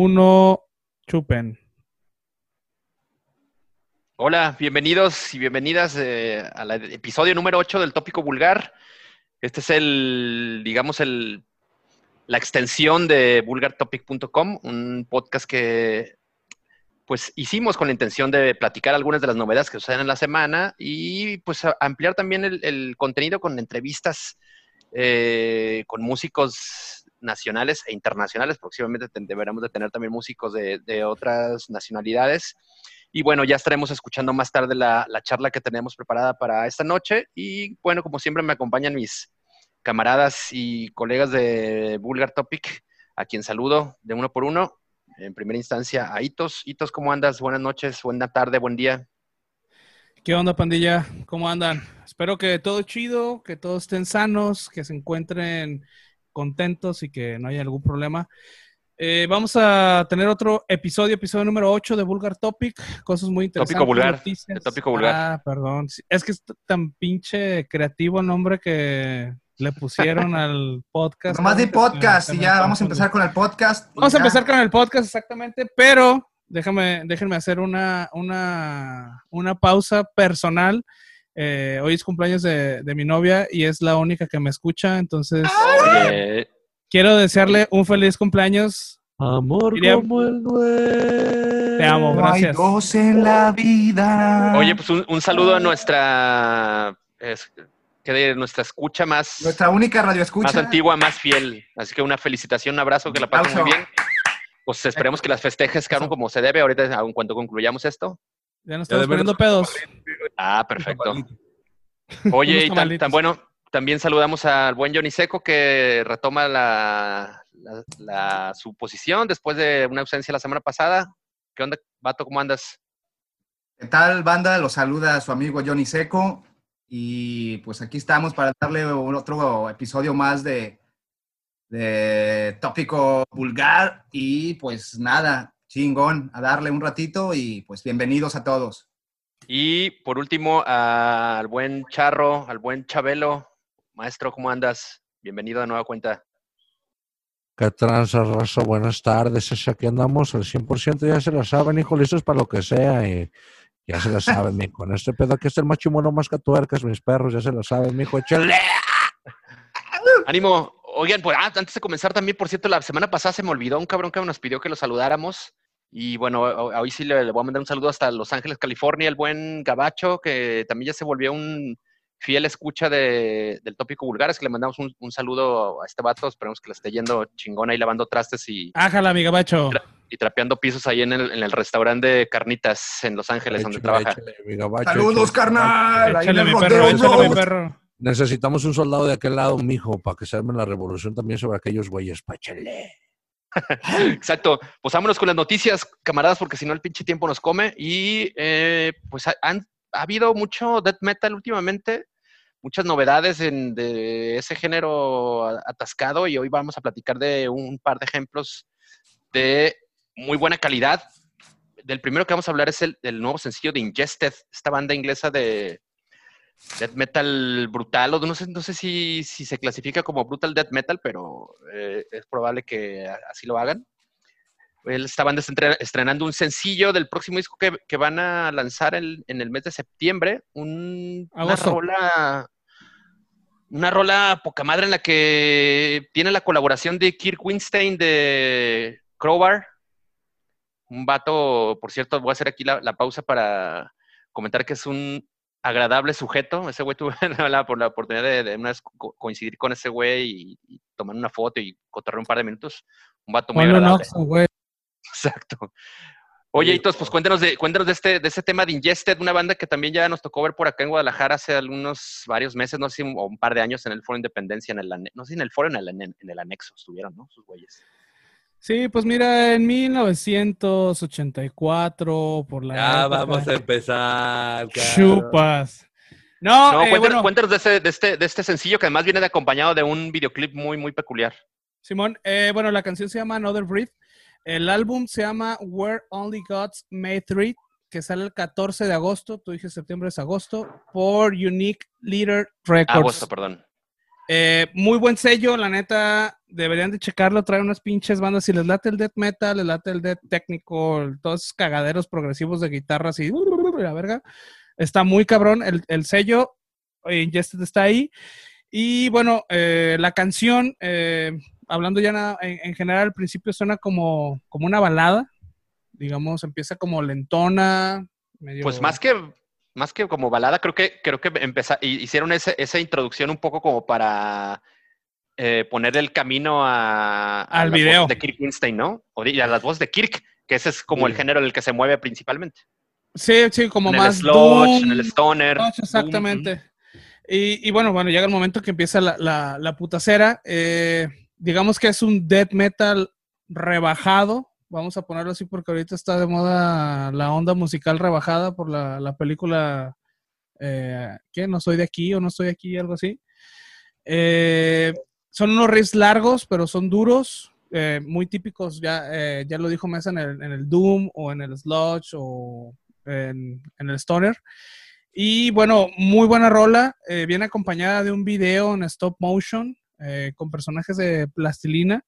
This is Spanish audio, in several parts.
2, 1, chupen. Hola, bienvenidos y bienvenidas eh, al episodio número 8 del Tópico Vulgar. Este es el, digamos, el, la extensión de vulgartopic.com, un podcast que pues hicimos con la intención de platicar algunas de las novedades que suceden en la semana y pues ampliar también el, contenido con entrevistas eh, con músicos nacionales e internacionales. Próximamente deberemos de tener también músicos de otras nacionalidades y bueno, ya estaremos escuchando más tarde la, charla que tenemos preparada para esta noche. Y bueno, como siempre me acompañan mis camaradas y colegas de Vulgar Topic, a quien saludo de uno por uno. En primera instancia a Itos. Itos, ¿cómo andas? Buenas noches, buena tarde, buen día. ¿Qué onda, pandilla? ¿Cómo andan? Espero que todo chido, que todos estén sanos, que se encuentren contentos y que no haya algún problema. Eh, vamos a tener otro episodio, episodio número 8 de Vulgar Topic, cosas muy interesantes. Tópico vulgar. tópico vulgar. Ah, perdón. Es que es tan pinche creativo el nombre que le pusieron al podcast. Más de podcast, y ya vamos a empezar con el podcast. Vamos a empezar con el podcast, exactamente, pero déjame, déjenme hacer una, una, una pausa personal. Eh, hoy es cumpleaños de, de, mi novia y es la única que me escucha, entonces... Quiero desearle un feliz cumpleaños. Amor como el nuevo. Te amo, gracias. Hay en la vida. Oye, pues un, saludo a nuestra que nuestra escucha más nuestra única radio escucha más antigua, más fiel. Así que una felicitación, un abrazo, que la pasen muy bien. Pues esperemos que las festejes quedaron como se debe ahorita, en cuanto concluyamos esto. Ya nos estamos poniendo pedos. Ah, perfecto. Oye, y tan, tan bueno, también saludamos al buen Johnny Seco que retoma la, su posición después de una ausencia la semana pasada. ¿Qué onda, Vato? ¿Cómo andas? ¿Qué tal, banda? Los saluda a su amigo Johnny Seco. Y pues aquí estamos para darle otro episodio más de, de tópico vulgar. Y pues nada, chingón, a darle un ratito y pues bienvenidos a todos. Y por último, al buen Charro, al buen Chabelo, Maestro, ¿cómo andas? Bienvenido de nueva cuenta. ¿Qué tranza, raza? Buenas tardes. Es aquí andamos al 100%, ya se lo saben, hijo, listos para lo que sea. Y ya se lo saben, mijo. Con este pedo aquí está el machimuelo más que tuercas, mis perros, ya se lo saben, mijo. Échale. Ánimo. Oigan, pues ah, antes de comenzar también, por cierto, la semana pasada se me olvidó un cabrón que nos pidió que lo saludáramos. Y bueno, hoy sí le, le voy a mandar un saludo hasta Los Ángeles, California, el buen Gabacho, que también ya se volvió un fiel escucha del tópico vulgar. Es que le mandamos un, saludo a este vato. Esperemos que le esté yendo chingón ahí lavando trastes y. Ájala, amiga Bacho. y trapeando pisos ahí en el, en el restaurante de carnitas en Los Ángeles, donde trabaja. Saludos, carnal. Échale, mi perro, mi perro. Necesitamos un soldado de aquel lado, mijo, para que se arme la revolución también sobre aquellos güeyes. Páchale. Exacto. Pues vámonos con las noticias, camaradas, porque si no el pinche tiempo nos come. Y eh, pues ha habido mucho death metal últimamente muchas novedades de ese género atascado y hoy vamos a platicar de un par de ejemplos de muy buena calidad. Del primero que vamos a hablar es el, nuevo sencillo de Ingested, esta banda inglesa de death metal brutal, o no sé, no sé si, se clasifica como brutal death metal, pero eh, es probable que así lo hagan. Esta banda está estrenando un sencillo del próximo disco que, van a lanzar en el mes de septiembre. Un, una rola. Una rola poca madre en la que tiene la colaboración de Kirk Winstein de Crowbar. Un vato, por cierto, voy a hacer aquí la, pausa para comentar que es un agradable sujeto. Ese güey tuve la, por la oportunidad de, una vez coincidir con ese güey y, tomar una foto y cotorrear un par de minutos. Un vato muy agradable. Exacto. Oye, Itos, pues cuéntanos de, cuéntanos de este, de este tema de Ingested, una banda que también ya nos tocó ver por acá en Guadalajara hace algunos varios meses, no sé si un, un par de años en el Foro Independencia, en el no sé si en el Foro en el, en el anexo estuvieron, ¿no? Sus güeyes. Sí, pues mira, en 1984, por la. Ya vamos a empezar. Chupas. No, no eh, cuéntanos, cuéntanos de, este, de, este, de este sencillo que además viene acompañado de un videoclip muy, muy peculiar. Simón, eh, bueno, la canción se llama Another Breath. El álbum se llama Where Only Gods May Treat, que sale el 14 de agosto, tú dijiste septiembre es agosto, por Unique Leader Records. Agosto, perdón. Eh, muy buen sello, la neta, deberían de checarlo, trae unas pinches bandas, si les late el death metal, les late el death técnico, todos esos cagaderos progresivos de guitarras y la verga, está muy cabrón, el, el sello, eh, Ingested está ahí, y bueno, eh, la canción, hablando ya en, en general, al principio suena como, como una balada, digamos, empieza como lentona. Pues más que, más que como balada, creo que, creo que empeza- hi- hicieron ese- esa introducción un poco como para eh, poner el camino a, a Al video. de Kirk Winstein, ¿no? O di- a las voces de Kirk, que ese es como el género en el que se mueve principalmente. Sí, sí, como en más el sludge, en el stoner. Doom, exactamente. Y, y bueno, bueno, llega el momento que empieza la, la, la putacera. Eh, digamos que es un death metal rebajado. Vamos a ponerlo así porque ahorita está de moda la onda musical rebajada por la, la película eh, ¿qué? No soy de aquí o no estoy aquí, algo así. Eh, son unos riffs largos, pero son duros, eh, muy típicos, ya, eh, ya lo dijo Mesa en el, Doom o en el Sludge o en, el Stoner. Y bueno, muy buena rola, viene acompañada de un video en stop motion con personajes de plastilina.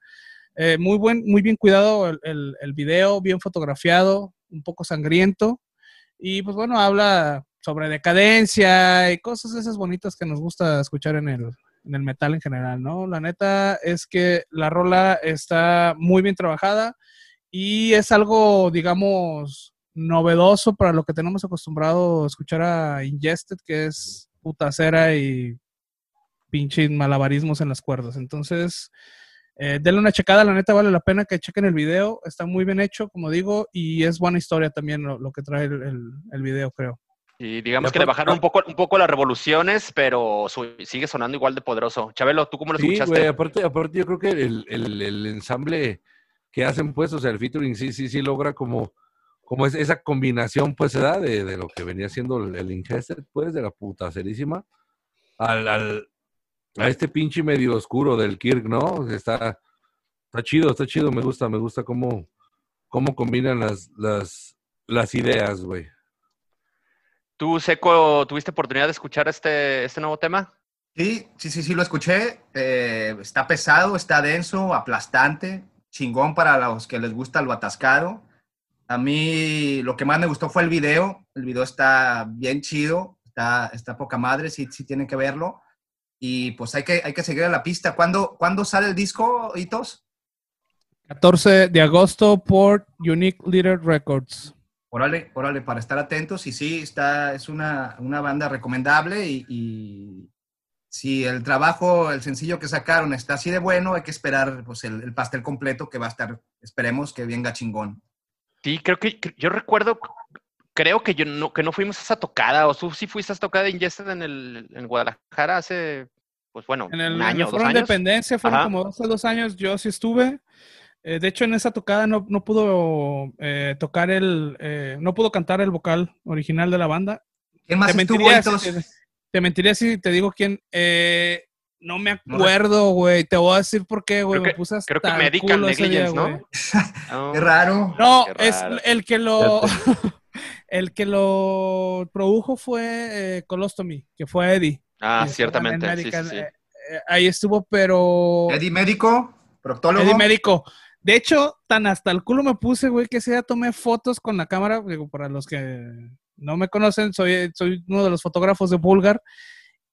Eh, muy, buen, muy bien cuidado el, el, video, bien fotografiado, un poco sangriento. Y pues bueno, habla sobre decadencia y cosas esas bonitas que nos gusta escuchar en el, en el metal en general, ¿no? La neta es que la rola está muy bien trabajada y es algo, digamos, novedoso para lo que tenemos acostumbrado a escuchar a Ingested, que es putacera y pinche malabarismos en las cuerdas. Entonces, eh, denle una checada, la neta vale la pena que chequen el video, está muy bien hecho, como digo, y es buena historia también lo, lo que trae el, el, el video, creo. Y digamos Ya que le bajaron un poco, un poco las revoluciones, pero su- sigue sonando igual de poderoso. Chabelo, ¿tú cómo lo Sí, escuchaste? güey, aparte, aparte yo creo que el, el, el ensamble que hacen, pues, o sea, el featuring sí, sí, sí logra como, como es- esa combinación, pues, se da de, de lo que venía siendo el, el Ingested, pues, de la putacerísima, al, al, a este pinche medio oscuro del Kirk, ¿no? Está, está chido, está chido, me gusta, me gusta cómo, cómo combinan las, las, las ideas, güey. ¿Tú, Seco, tuviste oportunidad de escuchar este, este nuevo tema? Sí, sí, sí, sí, lo escuché. Eh, está pesado, está denso, aplastante, chingón para los que les gusta lo atascado. A mí lo que más me gustó fue el video. El video está bien chido, está, está poca madre, sí, sí tienen que verlo. Y pues hay que, hay que seguir a la pista. ¿Cuándo, ¿cuándo sale el disco, Hitos? 14 de agosto por Unique Leader Records. Órale, órale, para estar atentos. Y sí, está, es una, una banda recomendable y, y si el trabajo, el sencillo que sacaron está así de bueno, hay que esperar pues, el, el pastel completo que va a estar, esperemos que venga chingón. Sí, creo que que- yo recuerdo, creo que yo no, que no fuimos a esa tocada, o tú sí fuiste a esa tocada de Ingested en, el, en Guadalajara hace, pues bueno, En el, un en el año, dos años. Independencia fueron Ajá. como hace dos años, yo sí estuve. Eh, de hecho, en esa tocada no, no pudo eh, tocar el, eh, no pudo cantar el vocal original de la banda. ¿Quién más Te estuvo, mentiría, si Hitos? te, te mentiría si te digo quién. Eh, no me acuerdo, güey. Te voy a decir por qué, güey. Creo Me que- puse hasta Creo que Medical día, Negligence. ¿no? No. Qué raro. No, Qué es el que lo el que lo produjo fue eh, Colostomy, que fue Eddie. Ah, ciertamente. sí, Medical, sí, sí. eh, eh, ahí estuvo, pero Eddie Médico, proctólogo. Eddie Médico. De hecho, tan hasta el culo me puse, güey, que ese día tomé fotos con la cámara. Digo, para los que no me conocen, soy, soy uno de los fotógrafos de Bulgar.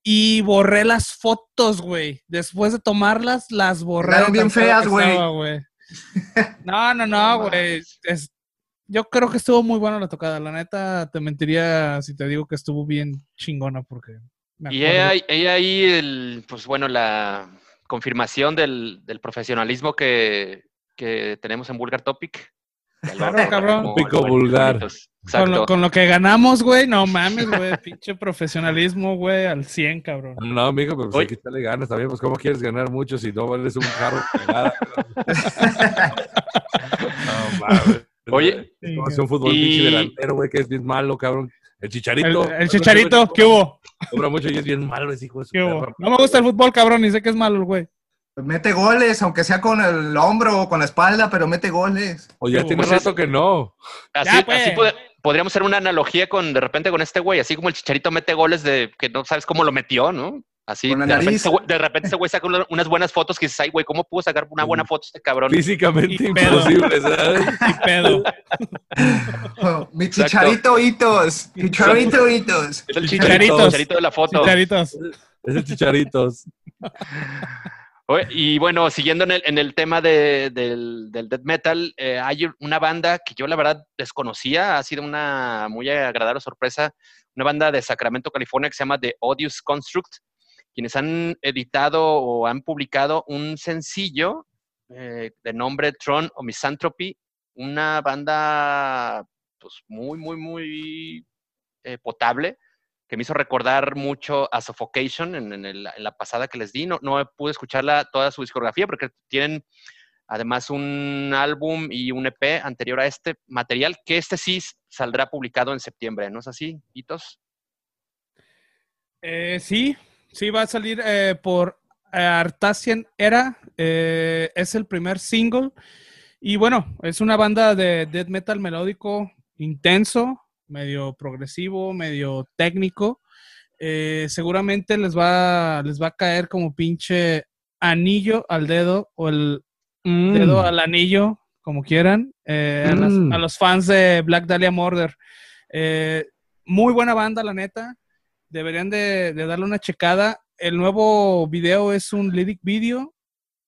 Y borré las fotos, güey. Después de tomarlas, las borré. Quedaron bien feas, güey. No, no, no, güey. Es- Yo creo que estuvo muy buena la tocada. La neta, te mentiría si te digo que estuvo bien chingona porque... me Y ella, ella ahí, el, pues bueno, la confirmación del, del profesionalismo que, que tenemos en Vulgar Topic. Claro, cabrón. buen vulgar. Con lo, con lo que ganamos, güey, no mames, güey. pinche profesionalismo, güey, al 100, cabrón. No, amigo, pero pues hay que echarle ganas también. Pues, ¿cómo quieres ganar mucho si no vales un carro? nada? no, mames. Oye, Es un fútbol y- delantero, güey, que es bien malo, cabrón. El chicharito. el chicharito, ¿qué hubo? Cobra mucho y es bien malo ese hijo de su ¿Qué hubo? No me gusta el fútbol, cabrón, ni sé que es malo el güey. Pues mete goles, aunque sea con el hombro o con la espalda, pero mete goles. O ya ¿Qué tiene? Pues rato que no. así, Ya, pues. así pod- podríamos hacer una analogía con, de repente, con este güey, así como el Chicharito mete goles de que no sabes cómo lo metió, ¿no? Así, Con la de, repente, nariz. ese güey- de repente ese güey saca una- unas buenas fotos que dices, ay, güey, ¿cómo pudo sacar una buena foto este cabrón? Físicamente Y pedo. imposible, ¿sabes? Y pedo. Oh, mi chicharito hitos. Chicharito hitos. Es el chicharito, chicharito de la foto. Chicharitos. Es el chicharitos. Y bueno, siguiendo en el, en el tema de- del, del death metal, eh, hay una banda que yo la verdad desconocía, ha sido una muy agradable sorpresa, una banda de Sacramento, California, que se llama The Odious Construct, quienes han editado o han publicado un sencillo eh, de nombre Throne o Misanthropy, una banda pues muy, muy, muy eh, potable que me hizo recordar mucho a Suffocation en la pasada que les di. No, no pude escucharla toda su discografía porque tienen además un álbum y un EP anterior a este material, que este sí saldrá publicado en septiembre, ¿no es así, Hitos? Eh, sí, sí va a salir eh, por eh, Artasian Era. eh, es el primer single. Y bueno, es una banda de death metal melódico intenso, medio progresivo, medio técnico. Eh, seguramente les va, les va a caer como pinche anillo al dedo o el dedo al anillo, como quieran, eh, a, las- Mm. a los fans de Black Dahlia Murder. Eh, muy buena banda, la neta. Deberían de, de darle una checada. El nuevo video es un lyric video,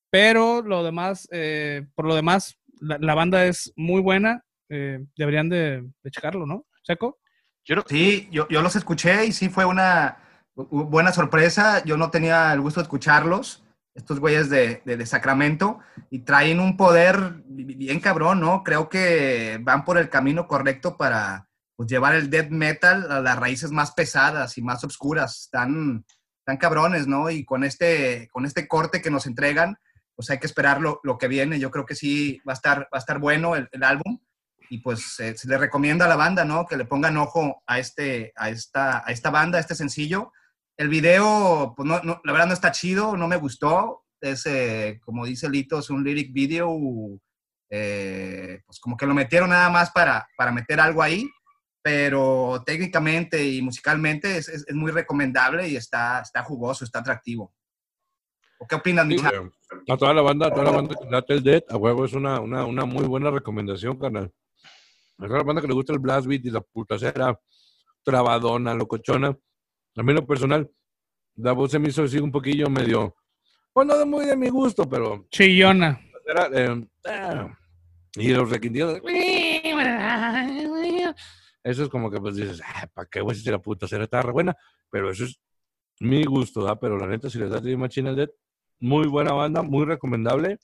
pero lo demás, eh, por lo demás, la, banda es muy buena. Eh, deberían de, de checarlo, ¿no? ¿Seco? Yo Sí, yo, yo los escuché y sí fue una buena sorpresa. Yo no tenía el gusto de escucharlos, estos güeyes de, de- Sacramento, y traen un poder bi- bien cabrón, ¿no? Creo que van por el camino correcto para pues, llevar el death metal a las raíces más pesadas y más oscuras. Están, están cabrones, ¿no? Y con este, con este corte que nos entregan, pues hay que esperar lo, lo que viene. Yo creo que sí va a estar, va a estar bueno el, el álbum y pues eh, se le recomienda a la banda, ¿no? Que le pongan ojo a, este, a, esta, a esta banda, a este sencillo. El video, pues no, no, la verdad no está chido, no me gustó. Es, eh, como dice Lito, es un lyric video, eh, pues como que lo metieron nada más para, para meter algo ahí, pero técnicamente y musicalmente es, es- es muy recomendable y está, está jugoso, está atractivo. ¿O qué opinas, Sí, Micha? güey. a toda la banda, a toda la banda que late el Dead, a huevo es una, una, una muy buena recomendación, carnal. A toda la banda que le gusta el blast beat y la putacera trabadona, locochona. A mí lo personal, la voz se me hizo así un poquillo medio, pues no de muy de mi gusto, pero Chillona. era, eh, ah, y los requintidos. Eso es como que pues dices, ah, ¿para qué güey si la puta será está re buena? Pero eso es mi gusto, ¿ah? Pero la neta, si les das de Machine Dead, muy buena banda, muy recomendable.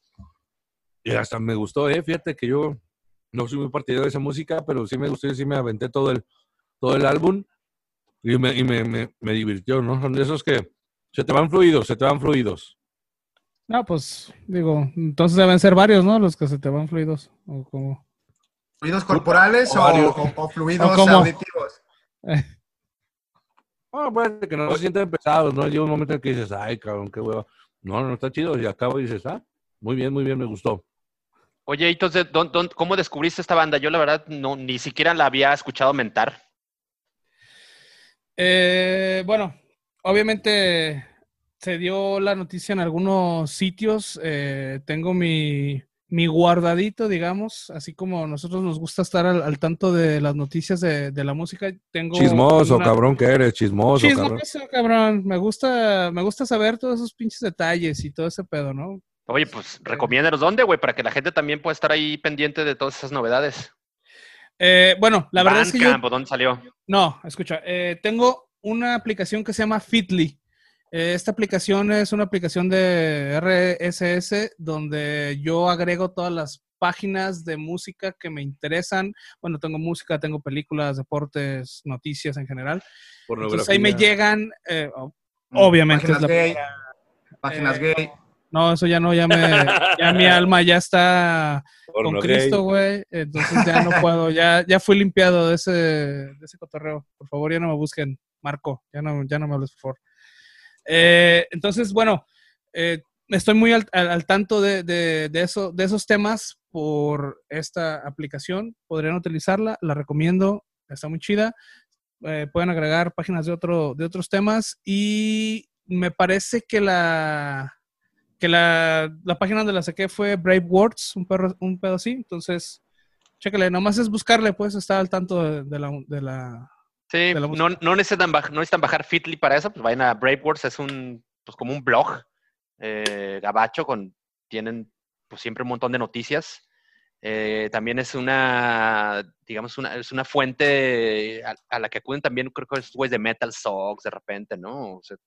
Y hasta me gustó, ¿eh? Fíjate que yo no soy muy partidario de esa música, pero sí me gustó y sí me aventé todo el, todo el álbum y, me, y me, me, me divirtió, ¿no? Son de esos que se te van fluidos, se te van fluidos. No, pues digo, entonces deben ser varios, ¿no? Los que se te van fluidos. O como... ¿Fluidos corporales o, varios. o- o fluidos ¿O auditivos? Ah, pues que no se sienten pesados, ¿no? Llega un momento en que dices, ay, cabrón, qué hueva. No, no está chido. Y acabo y dices, ah, muy bien, muy bien, me gustó. Oye, entonces, ¿dón- dón- ¿cómo descubriste esta banda? Yo la verdad no, ni siquiera la había escuchado mentar. Eh, bueno, obviamente se dio la noticia en algunos sitios. eh, tengo mi, mi guardadito, digamos, así como nosotros nos gusta estar al, al tanto de las noticias de, de la música. Tengo Chismoso, una- cabrón que eres, chismoso, cabrón. Chismoso, cabrón. Me gusta, me gusta saber todos esos pinches detalles y todo ese pedo, ¿no? Oye, pues recomiéndanos dónde, güey, para que la gente también pueda estar ahí pendiente de todas esas novedades. Eh, bueno, la verdad es que yo, Bandcamp, ¿o ¿dónde salió? No, escucha, eh, tengo una aplicación que se llama Fitly. Eh, esta aplicación es una aplicación de RSS donde yo agrego todas las páginas de música que me interesan. Bueno, tengo música, tengo películas, deportes, noticias en general. Entonces ahí me llegan, eh, o- obviamente. es Páginas la- gay. Páginas Eh, gay. No, eso ya no, ya me, ya mi alma ya está con Cristo, güey. Entonces ya no puedo, ya, ya fui limpiado de ese, de ese cotorreo. Por favor, ya no me busquen, Marco. Ya no, ya no me hables, por favor. Eh, entonces, bueno, eh, estoy muy al, tanto de, eso, de esos temas por esta aplicación. Podrían utilizarla, la recomiendo, está muy chida. Eh, pueden agregar páginas de, otro, de otros temas y me parece que la que la, página donde la saqué fue Brave Words, un, perro, un pedo así. Entonces, chécale, nomás es buscarle, pues estar al tanto de la... Sí, no, no, necesitan bajar, no necesitan bajar Fitly para eso, pues vayan a Brave Words, es un, pues como un blog eh, gabacho con, tienen pues siempre un montón de noticias. Eh, también es una, digamos, una, es una fuente a, a la que acuden también, creo que es güeyes de Metal Sogs de repente, ¿no? O sea,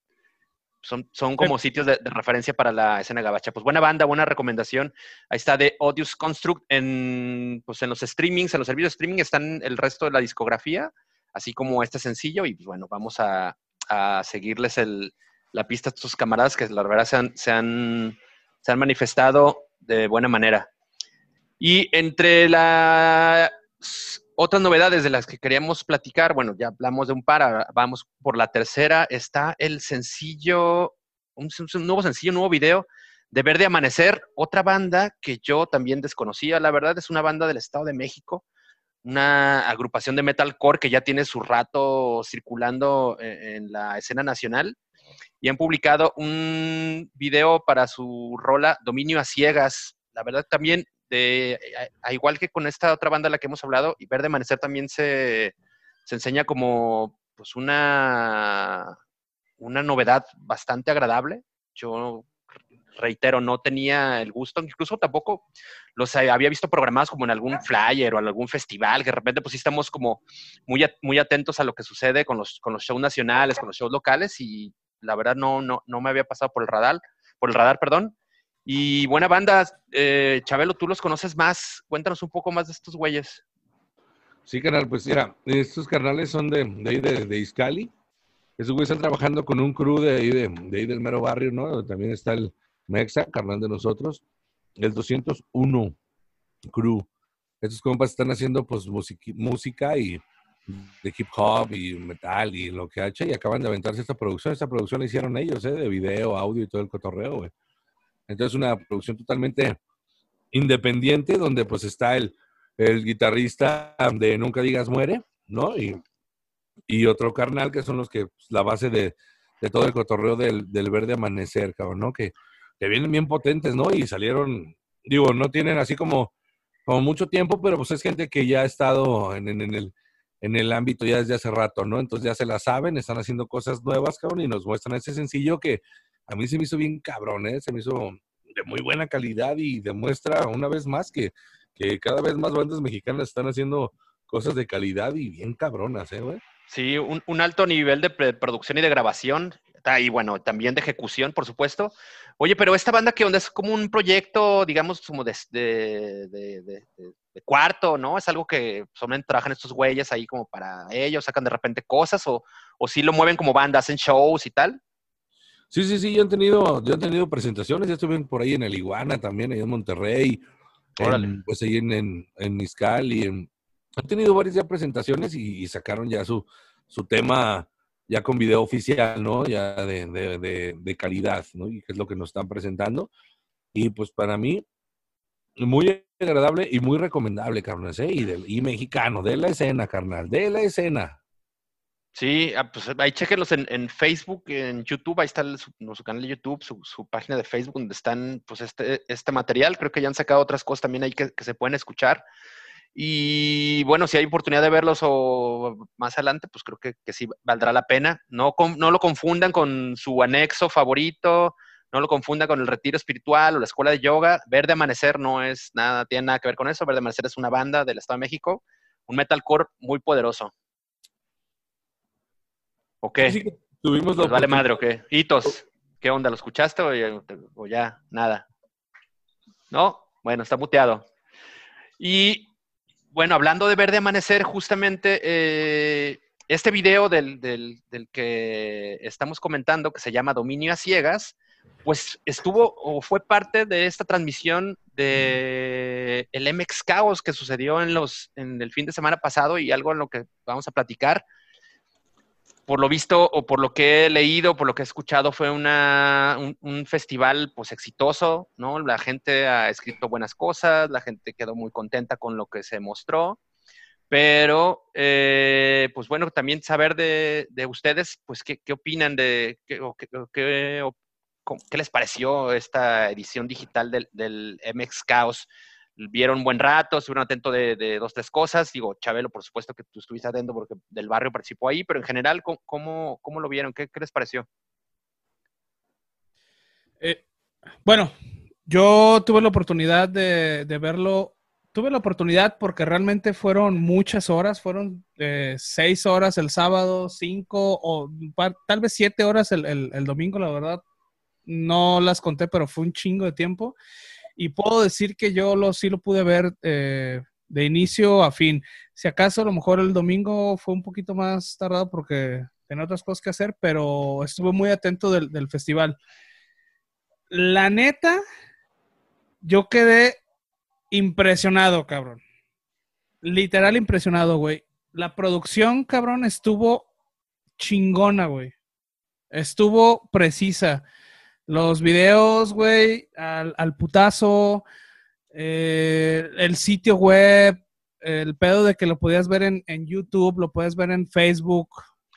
son, son como sitios de, de referencia para la escena gabacha. Pues buena banda, buena recomendación. Ahí está de Odious Construct en, pues en los streamings, en los servicios de streaming están el resto de la discografía, así como este sencillo. Y pues bueno, vamos a, a seguirles la pista a estos camaradas que la verdad se han, se han, se han manifestado de buena manera. Y entre las otras novedades de las que queríamos platicar, bueno, ya hablamos de un par, vamos por la tercera, está el sencillo, un, un nuevo sencillo, un nuevo video de Verde Amanecer, otra banda que yo también desconocía, la verdad es una banda del Estado de México, una agrupación de metalcore que ya tiene su rato circulando en, en la escena nacional y han publicado un video para su rola Dominio a Ciegas. La verdad también, de, a, a igual que con esta otra banda de la que hemos hablado, y Verde Amanecer también se, se enseña como pues una, una novedad bastante agradable. Yo reitero, no tenía el gusto, incluso tampoco los había visto programados como en algún flyer o en algún festival, que de repente pues sí estamos como muy, muy atentos a lo que sucede con los, con los shows nacionales, con los shows locales y la verdad no, no, no me había pasado por el radar, por el radar, perdón. Y buena banda, eh, Chabelo, tú los conoces más, cuéntanos un poco más de estos güeyes. Sí, carnal, pues mira, estos carnales son de, de ahí de, de Izcali. Esos güeyes están trabajando con un crew de ahí, de, de ahí del mero barrio, ¿no? También está el Mexa, carnal de nosotros, el 201 crew. Estos compas están haciendo pues música y de hip hop y metal y lo que hacha y acaban de aventarse esta producción. Esta producción la hicieron ellos, ¿eh? De video, audio y todo el cotorreo, güey. Entonces una producción totalmente independiente donde pues está el, el guitarrista de Nunca Digas Muere, ¿no? Y, y otro carnal que son los que, pues, la base de, de todo el cotorreo del, del verde amanecer, cabrón, ¿no? Que, que vienen bien potentes, ¿no? Y salieron, digo, no tienen así como, como mucho tiempo, pero pues es gente que ya ha estado en, en- en el, en el ámbito ya desde hace rato, ¿no? Entonces ya se la saben, están haciendo cosas nuevas, cabrón, y nos muestran ese sencillo que a mí se me hizo bien cabrón, ¿eh? Se me hizo de muy buena calidad y demuestra una vez más que, que cada vez más bandas mexicanas están haciendo cosas de calidad y bien cabronas, ¿eh, güey? Sí, un, un alto nivel de producción y de grabación. Y bueno, también de ejecución, por supuesto. Oye, pero esta banda que onda es como un proyecto, digamos, como de, de, de- cuarto, ¿no? Es algo que solamente trabajan estos güeyes ahí como para ellos, sacan de repente cosas, o, o sí lo mueven como banda, hacen shows y tal. Sí, sí, sí, yo he tenido, yo he tenido presentaciones, ya estuve por ahí en el Iguana también, ahí en Monterrey, Órale. en, pues ahí en, en, en Izcali, en- han tenido varias ya presentaciones y, y sacaron ya su, su tema ya con video oficial, ¿no? Ya de, de, calidad, ¿no? Y que es lo que nos están presentando. Y pues para mí, muy agradable y muy recomendable, carnal, ¿eh? Y, mexicano, de la escena, carnal, de la escena. Sí, ah, pues ahí chequenlos en, en Facebook, en YouTube, ahí está el- su, canal de YouTube, su, su página de Facebook, donde están pues este, este material. Creo que ya han sacado otras cosas también ahí que, que se pueden escuchar. Y bueno, si hay oportunidad de verlos o más adelante, pues creo que, que sí valdrá la pena. No, con- no lo confundan con su anexo favorito, no lo confundan con el retiro espiritual o la escuela de yoga. Verde Amanecer no es nada, tiene nada que ver con eso. Verde Amanecer es una banda del Estado de México, un metalcore muy poderoso. ¿Ok? Tuvimos Pues vale madre, ¿o qué? Hitos, ¿qué onda? ¿Lo escuchaste o ya nada? ¿No? Bueno, está muteado. Y bueno, hablando de Verde Amanecer, justamente eh, este video del, del- que estamos comentando, que se llama Dominio a Ciegas, pues estuvo o fue parte de esta transmisión de MX Caos que sucedió en, los, en el fin de semana pasado y algo en lo que vamos a platicar por lo visto o por lo que he leído, por lo que he escuchado, fue una, un, festival pues exitoso, ¿no? La gente ha escrito buenas cosas, la gente quedó muy contenta con lo que se mostró, Pero, eh, pues bueno, también saber de, de ustedes, pues, qué, opinan de, qué, qué- qué les pareció esta edición digital del, del MX Chaos. Vieron buen rato, estuvieron atentos de, dos, tres cosas. Digo, Chabelo, por supuesto que tú estuviste atento porque del barrio participó ahí, pero en general, ¿cómo, cómo, lo vieron? ¿Qué, qué les pareció? Eh, bueno, yo tuve la oportunidad de, de verlo. Tuve la oportunidad porque realmente fueron muchas horas, fueron eh, seis horas el sábado, cinco o tal vez siete horas el- el domingo, la verdad. No las conté, pero fue un chingo de tiempo. Y puedo decir que yo lo, sí lo pude ver eh, de inicio a fin. Si acaso a lo mejor el domingo fue un poquito más tardado porque tenía otras cosas que hacer, pero estuve muy atento del, del festival. La neta, yo quedé impresionado, cabrón. Literal impresionado, güey. La producción, cabrón, estuvo chingona, güey. Estuvo precisa. Los videos, güey, al, al putazo, eh, el sitio web, el pedo de que lo podías ver en, en YouTube, lo puedes ver en Facebook.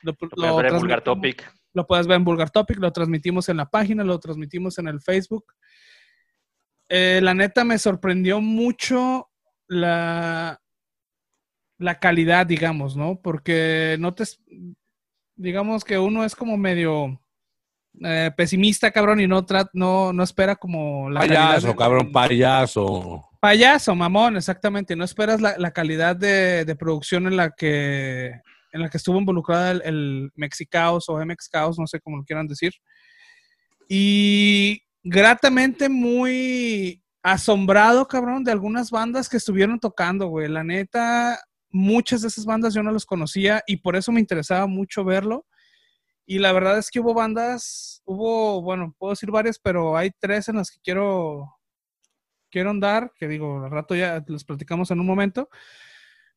Lo, Lo pueden ver en Vulgar Topic. lo puedes ver en Vulgar Topic, lo transmitimos en la página, lo transmitimos en el Facebook. Eh, la neta me sorprendió mucho la, la calidad, digamos, ¿no? Porque no te, digamos que uno es como medio eh, pesimista, cabrón, y no, no, no espera como la Payaso, de- cabrón, payaso. Payaso, mamón, exactamente. No esperas la, la calidad de, de producción en la que en la que estuvo involucrada el, el Mexicaos o MX Chaos, no sé cómo lo quieran decir. Y gratamente muy asombrado, cabrón, de algunas bandas que estuvieron tocando, güey. La neta, muchas de esas bandas yo no las conocía y por eso me interesaba mucho verlo. Y la verdad es que hubo bandas, hubo, bueno, puedo decir varias, pero hay tres en las que quiero, quiero andar, que digo, al rato ya les platicamos en un momento.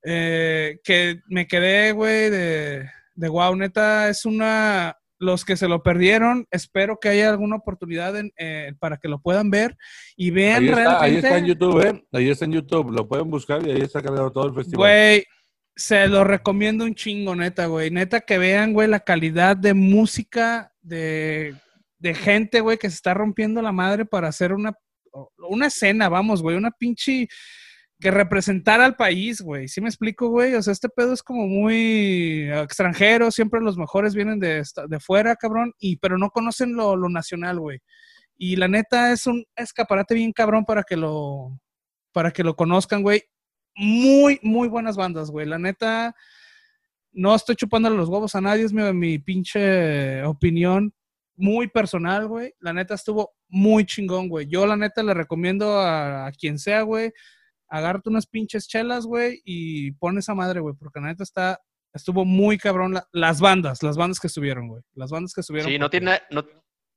Eh, que me quedé, güey, de, de wow, neta, es una. Los que se lo perdieron, espero que haya alguna oportunidad en, eh, para que lo puedan ver y vean Ahí está, realmente. ahí está en YouTube, ¿eh? Ahí está en YouTube. Lo pueden buscar y ahí está cargado todo el festival. Güey, se lo recomiendo un chingo, neta, güey. Neta que vean, güey, la calidad de música de, de gente, güey, que se está rompiendo la madre para hacer una, una escena, vamos, güey, una pinche que representara al país, güey. ¿Sí me explico, güey? O sea, este pedo es como muy extranjero, siempre los mejores vienen de, de fuera, cabrón, y pero no conocen lo, lo nacional, güey. Y la neta es un escaparate bien cabrón para que lo para que lo conozcan, güey. Muy, muy buenas bandas, güey. La neta, no estoy chupándole los huevos a nadie, es mi, mi pinche opinión muy personal, güey. La neta estuvo muy chingón, güey. Yo, la neta, le recomiendo a, a quien sea, güey, agárrate unas pinches chelas, güey, y pon esa madre, güey, porque la neta está, estuvo muy cabrón la- las bandas, las bandas que estuvieron, güey. Las bandas que estuvieron. Sí, no tiene, no,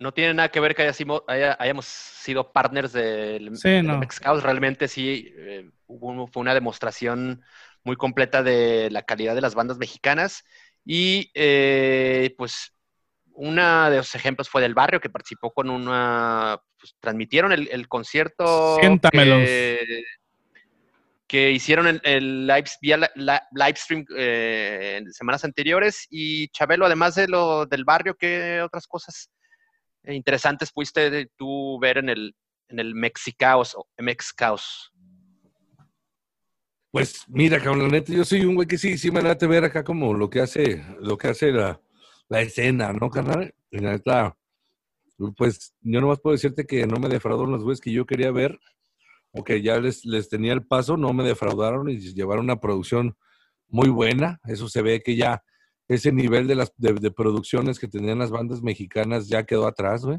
no tiene nada que ver que haya simo- haya- hayamos sido partners del, Sí, no. Realmente sí, eh, hubo- fue una demostración muy completa de la calidad de las bandas mexicanas. Y eh, pues uno de los ejemplos fue del barrio, que participó con una, pues transmitieron el, el concierto Siéntamelos. que, que hicieron el, el live, vía la- la- live stream eh, en semanas anteriores. Y Chabelo, además de lo del barrio, ¿qué otras cosas interesantes pudiste tú ver en el, en el Mexicaos o MX Chaos? Pues mira, cabrón, la neta, yo soy un güey que sí, sí me late ver acá como lo que hace, lo que hace la, la escena, ¿no, carnal? Y la neta, pues yo nomás puedo decirte que no me defraudaron los güeyes que yo quería ver, o que ya les, les tenía el paso, no me defraudaron y llevaron una producción muy buena. Eso se ve que ya ese nivel de las de, de producciones que tenían las bandas mexicanas ya quedó atrás, güey.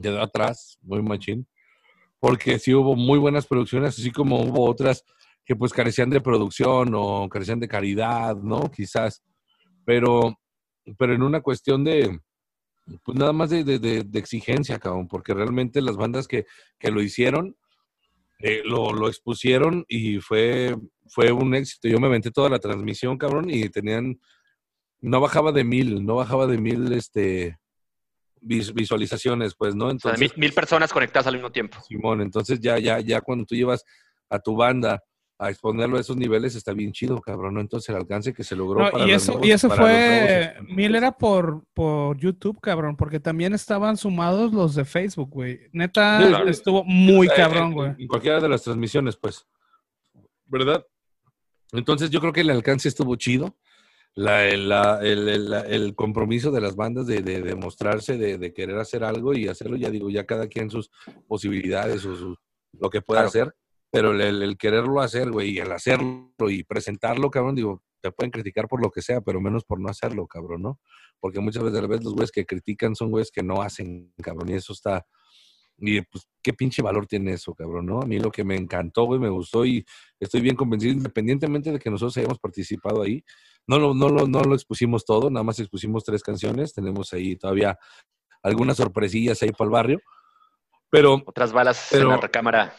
Quedó atrás, muy machín. Porque sí hubo muy buenas producciones, así como hubo otras que pues carecían de producción o carecían de caridad, ¿no? Quizás. Pero, pero en una cuestión de, pues nada más de, de- de- de exigencia, cabrón, porque realmente las bandas que, que lo hicieron, eh, lo, lo expusieron y fue, fue un éxito. Yo me aventé toda la transmisión, cabrón, y tenían, no bajaba de mil, no bajaba de mil, este, vis- visualizaciones, pues, ¿no? O sea, Entonces, mil, mil personas conectadas al mismo tiempo. Simón, entonces ya, ya, ya cuando tú llevas a tu banda a exponerlo a esos niveles está bien chido, cabrón. ¿no? Entonces el alcance que se logró. No, para y eso, nuevos- y eso fue, nuevos- mil era por, por YouTube, cabrón, porque también estaban sumados los de Facebook, güey. Neta, Sí, claro. estuvo muy Eh, cabrón, en- güey. En cualquiera de las transmisiones, pues. ¿Verdad? Entonces yo creo que el alcance estuvo chido. La- el, la- el- el- compromiso de las bandas de, de, de mostrarse, de, de querer hacer algo y hacerlo, ya digo, ya cada quien sus posibilidades o su- lo que pueda Claro. hacer, pero el, el- quererlo hacer, güey, y el hacerlo y presentarlo, cabrón, digo, te pueden criticar por lo que sea, pero menos por no hacerlo, cabrón, ¿no? Porque muchas veces los güeyes que critican son güeyes que no hacen, cabrón, y eso está, y pues, qué pinche valor tiene eso, cabrón, ¿no? A mí lo que me encantó, güey, me gustó y estoy bien convencido, independientemente de que nosotros hayamos participado ahí, no lo, no lo, no lo expusimos todo, nada más expusimos tres canciones, tenemos ahí todavía algunas sorpresillas ahí para el barrio, pero Otras balas Pero- en la recámara.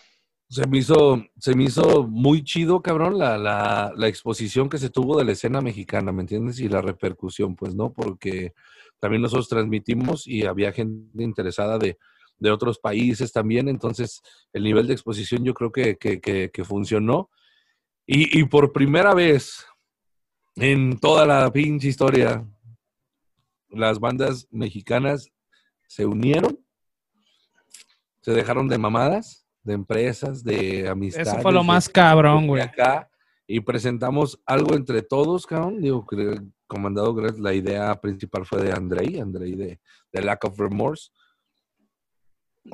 se me hizo, se me hizo muy chido, cabrón, la, la, la exposición que se tuvo de la escena mexicana, ¿me entiendes? Y la repercusión, pues, ¿no? Porque también nosotros transmitimos y había gente interesada de, de otros países también, entonces el nivel de exposición yo creo que, que, que, que funcionó. Y, y por primera vez en toda la pinche historia, las bandas mexicanas se unieron, se dejaron de mamadas, de empresas, de amistades. Eso fue lo de- más cabrón, güey. acá y presentamos algo entre todos, cabrón. Digo, que comandado la idea principal fue de Andrei, Andrei de, de Lack of Remorse.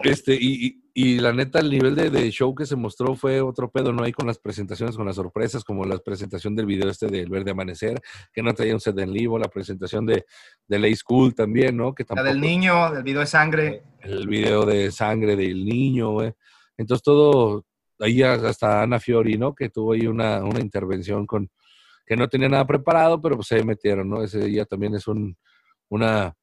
Este, y, y- y la neta, el nivel de, de show que se mostró fue otro pedo, ¿no? Ahí con las presentaciones, con las sorpresas, como la presentación del video este del Verde Amanecer, que no traía un set en vivo, la presentación de, de Lay School también, ¿no? Que La tampoco, del niño, del video de sangre. el video de sangre del niño, güey. Entonces todo, ahí hasta Ana Fiori, ¿no? Que tuvo ahí una, una intervención con, que no tenía nada preparado, pero pues se metieron, ¿no? Ese día también es un, una,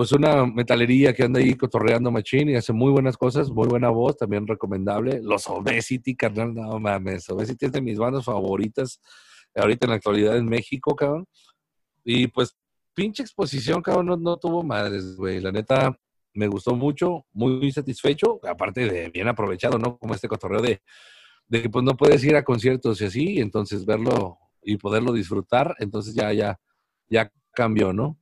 pues una metalería que anda ahí cotorreando machín y hace muy buenas cosas, muy buena voz, también recomendable. Los Obesity, carnal, no mames, Obesity es de mis bandas favoritas ahorita en la actualidad en México, cabrón. Y pues pinche exposición, cabrón, no, no tuvo madres, güey. La neta, me gustó mucho, muy satisfecho, aparte de bien aprovechado, ¿no? Como este cotorreo de, de que pues no puedes ir a conciertos y así, entonces verlo y poderlo disfrutar, entonces ya, ya, ya cambió, ¿no?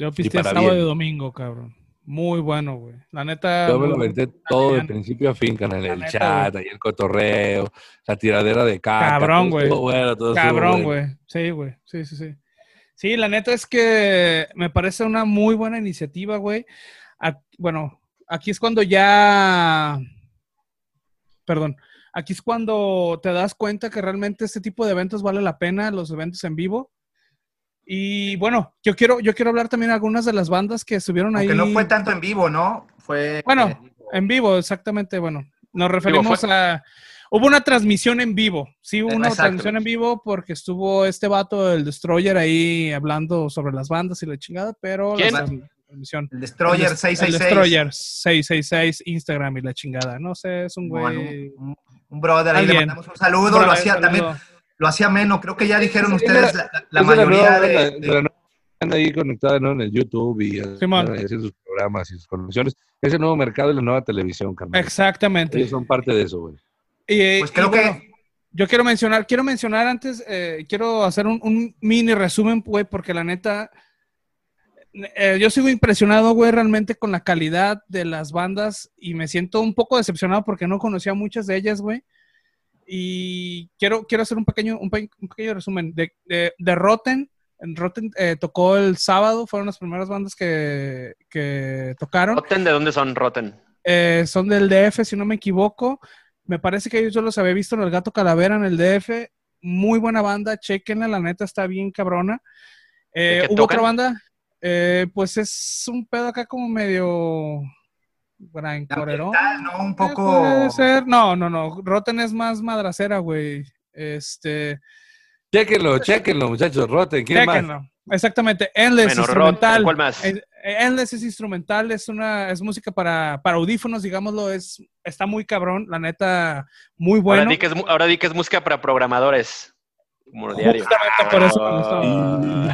Yo pisteé para sábado bien. y domingo, cabrón. Muy bueno, güey. La neta. Yo me lo aventé todo de principio a fin, canal, el neta, chat, ahí el cotorreo, la tiradera de caca. Cabrón, güey. bueno, Cabrón, bueno. güey. Sí, güey. Sí, sí, sí. Sí, la neta es que me parece una muy buena iniciativa, güey. Bueno, aquí es cuando ya. Perdón. Aquí es cuando te das cuenta que realmente este tipo de eventos vale la pena, los eventos en vivo. Y bueno, yo quiero, yo quiero hablar también de algunas de las bandas que estuvieron ahí. Aunque no fue tanto en vivo, ¿no? Fue. Bueno, eh, En vivo, exactamente. Bueno, nos referimos a. Hubo una transmisión en vivo. Sí, hubo una Exacto. transmisión en vivo porque estuvo este vato, el Destroyer, ahí hablando sobre las bandas y la chingada, pero ¿Quién? la transmisión. el Destroyer El Des- 666. El Destroyer 666, Instagram y la chingada. No sé, es un Bueno, güey. un, un brother, ahí le Alguien. mandamos un saludo. Bro, lo hacía saludo. Lo hacía menos. Creo que ya dijeron Sí, ustedes la, la de la mayoría nueva- de, de la- de- de nueva- anda ahí conectada ¿no? en el YouTube y Simón. y haciendo sus programas y sus conexiones. Es el nuevo mercado y la nueva televisión, carnal. Exactamente. Ellos son parte de eso, güey. Y, Pues y creo bueno, que Yo quiero mencionar, quiero mencionar antes, eh, quiero hacer un, un mini resumen, güey, porque la neta, eh, yo sigo impresionado, güey, realmente con la calidad de las bandas y me siento un poco decepcionado porque no conocía muchas de ellas, güey. Y quiero, quiero hacer un pequeño, un, pe- un pequeño resumen. De, de, de Rotten, en Rotten eh, tocó el sábado, fueron las primeras bandas que, que tocaron. Rotten, ¿de dónde son Rotten? Eh, son del DF, si no me equivoco. Me parece que yo los había visto en el Gato Calavera en el DF. Muy buena banda, chequenla, la neta está bien cabrona. Eh, ¿De qué ¿Hubo otra banda? Pues es un pedo acá como medio... Gran corerón. ambiental, ¿no? Un poco. Puede ser. No, no, no. Rotten es más madracera, güey. Este. Chéquenlo, chéquenlo, muchachos. Roten, ¿quién más? Chéquenlo. Exactamente. Endless Bueno, instrumental. Rotten, ¿cuál más? Eh, Endless es instrumental, es una, es música para, para audífonos, digámoslo, es, está muy cabrón, la neta, muy bueno. Ahora, di que es, mu- ahora di que es música para programadores. Como diario. Justamente por eso me.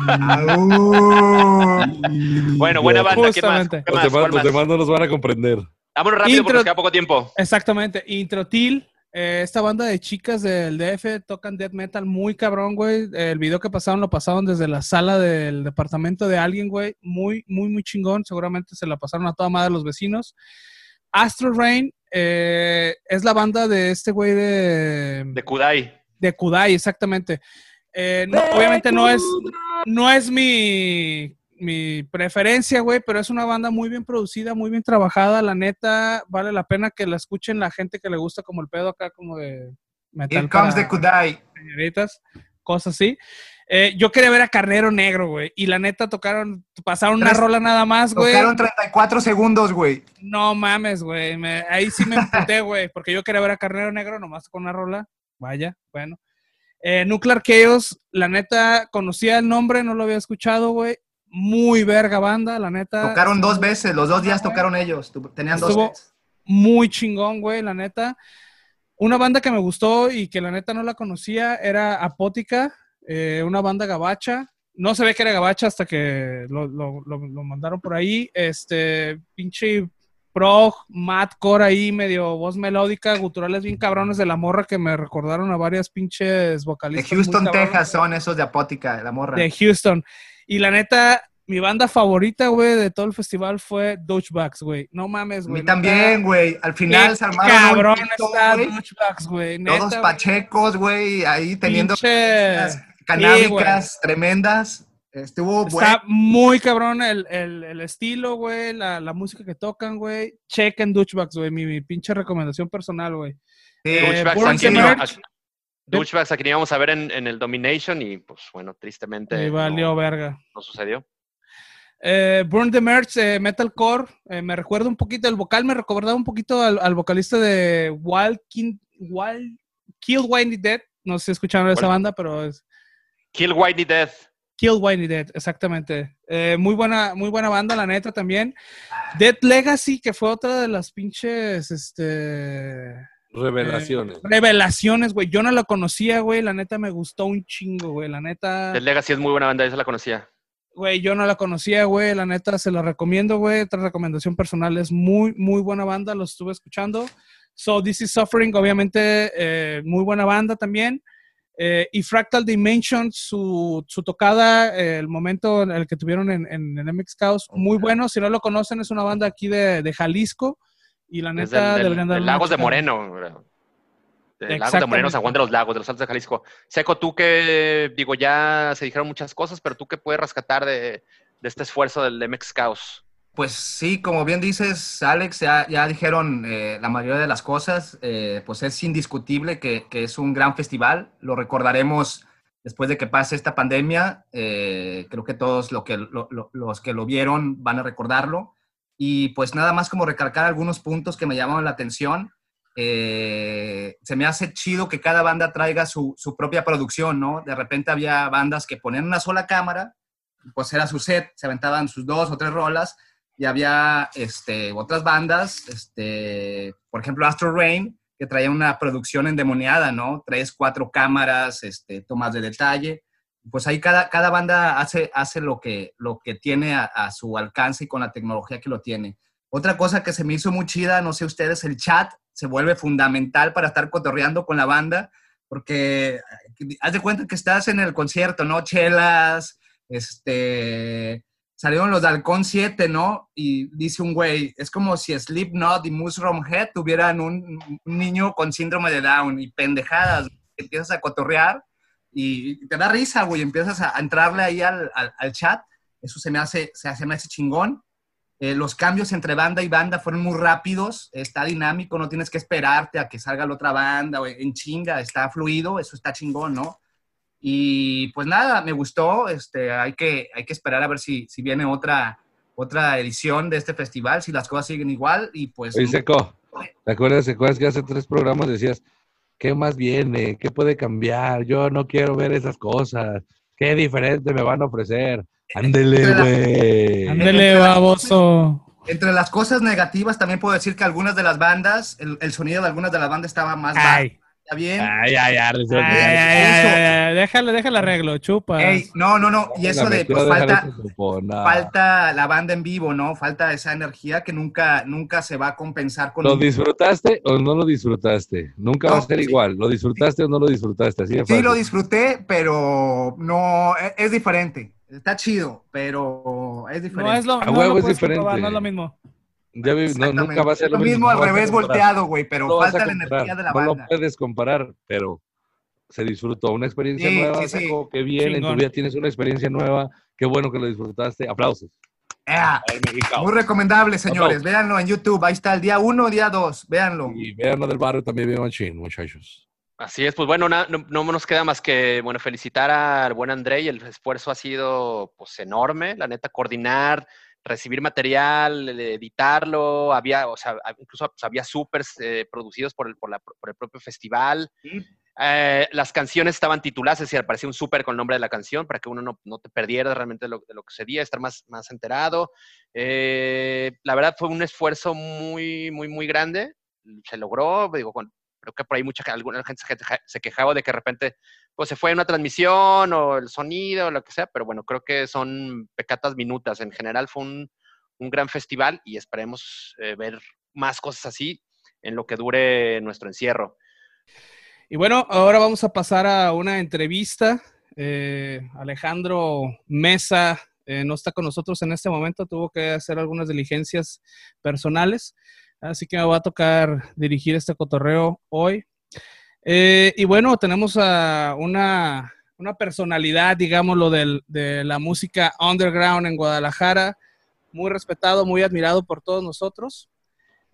Bueno, buena banda. ¿Qué Los más? demás, ¿Cuál los no nos van a comprender. Vámonos rápido porque nos queda poco tiempo. Exactamente. Introtil, Eh, esta banda de chicas del DF tocan death metal muy cabrón, güey. El video que pasaron lo pasaron desde la sala del departamento de alguien, güey. Muy, muy, muy chingón. Seguramente se la pasaron a toda madre los vecinos. Astro Rain eh, es la banda de este güey de... De Kudai. De Kudai, exactamente. Eh, no, obviamente no es, no es mi, mi preferencia, güey, pero es una banda muy bien producida, muy bien trabajada. La neta, vale la pena que la escuchen la gente que le gusta como el pedo acá, como de metal. Here comes the Kudai. señoritas, cosas así. Eh, yo quería ver a Carnero Negro, güey, y la neta tocaron, pasaron una Tres- rola nada más, güey. Tocaron 34 segundos, güey. No mames, güey. ahí sí me emputé, güey. Porque yo quería ver a Carnero Negro nomás con una rola. Vaya, bueno. Eh, Nuclear Chaos, la neta, conocía el nombre, no lo había escuchado, güey. Muy verga banda, la neta. Tocaron dos veces, los dos días tocaron ellos. Tenían dos sets. Muy chingón, güey, la neta. Una banda que me gustó y que la neta no la conocía era Apótica, eh, una banda gabacha. No se ve que era gabacha hasta que lo, lo- lo- lo mandaron por ahí. Este, pinche prog, madcore ahí, medio voz melódica, guturales bien cabrones de la morra que me recordaron a varias pinches De vocalistas. muy Houston, Texas son esos de Apótica, la morra. De Houston. Y la neta, mi banda favorita, güey, de todo el festival fue Douchebags, güey. No mames, A güey. mí neta, también, güey. Al final Qué se armaron cabrón está güey. Todos pachecos, güey, ahí teniendo canábicas tremendas. Estuvo Está bueno. muy cabrón el, el- el estilo, güey, la, la música que tocan, güey. Chequen Douchebags, güey, mi, mi pinche recomendación personal, güey. Sí, Douchebag Douchebags, Burn a the quien iba- Merch. a- Douchebags a quien íbamos a ver en, en el Domination y pues bueno, tristemente Y valió no, verga. no sucedió. Eh, Burn the Merch, eh, Metalcore, eh, me recuerda un poquito, el vocal me recordaba un poquito al, al vocalista de Wild, King, Wild Kill Whitey Dead. No sé si escucharon esa banda, pero es Kill Whitey Death. Kill Whitey Dead, exactamente. Eh, muy buena, muy buena banda, la neta también. Dead Legacy, que fue otra de las pinches, este, Revelaciones. revelaciones, güey. Yo no la conocía, güey. La neta me gustó un chingo, güey. La neta. The Legacy es muy buena banda, esa la conocía. Güey, yo no la conocía, güey. La neta se la recomiendo, güey. Otra recomendación personal es muy, muy buena banda. Lo estuve escuchando. So, This is Suffering, obviamente, eh, muy buena banda también. Eh, y Fractal Dimension, su, su tocada, eh, el momento en el que tuvieron en, en, en MX Chaos, muy bueno. Si no lo conocen, es una banda aquí de, de Jalisco. Y la neta, del, del- del Lagos de. Moreno. De Lagos de. Moreno, San Juan de los Lagos, de los Altos de Jalisco. Seco, tú que, digo, ya se dijeron muchas cosas, pero tú qué puedes rescatar de, de este esfuerzo del MX Chaos. Pues sí, como bien dices, Alex, ya, ya dijeron eh, la mayoría de las cosas. eh, pues es indiscutible que, que es un gran festival. Lo recordaremos después de que pase esta pandemia. eh, creo que todos lo que, lo- lo- los que lo vieron van a recordarlo. Y pues nada más como recalcar algunos puntos que me llamaron la atención. Eh, se me hace chido que cada banda traiga su, su propia producción, ¿no? De repente había bandas que ponían una sola cámara, pues era su set, se aventaban sus dos o tres rolas y había este, otras bandas, este, por ejemplo Astro Rain, que traía una producción endemoniada, ¿no? Tres, cuatro cámaras, este, tomas de detalle. Pues ahí cada, cada banda hace, hace lo, que, lo que tiene a, a su alcance y con la tecnología que lo tiene. Otra cosa que se me hizo muy chida, no sé ustedes, el chat se vuelve fundamental para estar cotorreando con la banda, porque eh, haz de cuenta que estás en el concierto, ¿no? Chelas, este, salieron los de Halcón 7, ¿no? Y dice un güey, es como si Slipknot y Mushroom Head tuvieran un, niño con síndrome de Down y pendejadas. Empiezas a cotorrear y te da risa, güey, empiezas a, entrarle ahí al, al- chat. Eso se me hace, se, se me hace chingón. Eh, los cambios entre banda y banda fueron muy rápidos, está dinámico, no tienes que esperarte a que salga la otra banda o en chinga, está fluido, eso está chingón, ¿no? Y pues nada, me gustó, este, hay, que, hay que esperar a ver si, si viene otra, otra edición de este festival, si las cosas siguen igual y pues... Oye, Seco, ¿te acuerdas, ¿te acuerdas que hace tres programas decías, ¿qué más viene? ¿Qué puede cambiar? Yo no quiero ver esas cosas. ¿Qué diferente me van a ofrecer? Ándele, güey. Ándele, baboso. Entre las cosas negativas también puedo decir que algunas de las bandas, el, el sonido de algunas de las bandas estaba más bajo. Ay, está bien. Ay, ay, ay, Ay, ay, ay, ay, ay, déjale, déjale arreglo, chupa. Ey, no, no, no. Y eso de, pues falta, falta la banda en vivo, ¿no? Falta esa energía que nunca, nunca se va a compensar con... ¿Lo disfrutaste o no lo disfrutaste? Nunca va a ser sí. igual. ¿Lo disfrutaste o no lo disfrutaste? Así de Sí, lo disfruté, pero no, e- es diferente. Está chido, pero es diferente. No es lo, A no huevo lo es puedes diferente. comprobar, no es lo mismo. Ya vi- no, nunca va a ser Es lo mismo al no revés volteado, güey, pero No lo falta la energía de la No lo banda. puedes comparar, pero se disfrutó una experiencia Sí, nueva. sí, sí. Qué bien, en Chingón. tu vida tienes una experiencia nueva. Qué bueno que lo disfrutaste. Aplausos. Muy recomendable, señores. Aplausos. Véanlo en YouTube. Ahí está el día 1, día 2. Véanlo. Y vean lo del barrio también bien machín, muchachos. Así es, pues bueno, na- no, no nos queda más que bueno felicitar al buen André y el esfuerzo ha sido pues enorme, la neta, coordinar, recibir material, editarlo, había, o sea, incluso pues, había supers eh, producidos por el, por, la- por el propio festival. Sí. Eh, las canciones estaban tituladas, es decir, aparecía un súper con el nombre de la canción para que uno no, no te perdiera realmente de lo, de lo que sucedía, estar más, más enterado. Eh, la verdad fue un esfuerzo muy, muy, muy grande. Se logró, digo, con- creo que por ahí mucha alguna gente se queja- se quejaba de que de repente pues se fue una transmisión o el sonido o lo que sea, pero bueno, creo que son pecatas minutas. En general fue un, un gran festival y esperemos eh, ver más cosas así en lo que dure nuestro encierro. Y bueno, ahora vamos a pasar a una entrevista. Eh, Alejandro Mesa eh, no está con nosotros en este momento, tuvo que hacer algunas diligencias personales, así que me va a tocar dirigir este cotorreo hoy. Eh, y bueno, tenemos a una, una personalidad, digámoslo, del- de la música underground en Guadalajara, muy respetado, muy admirado por todos nosotros.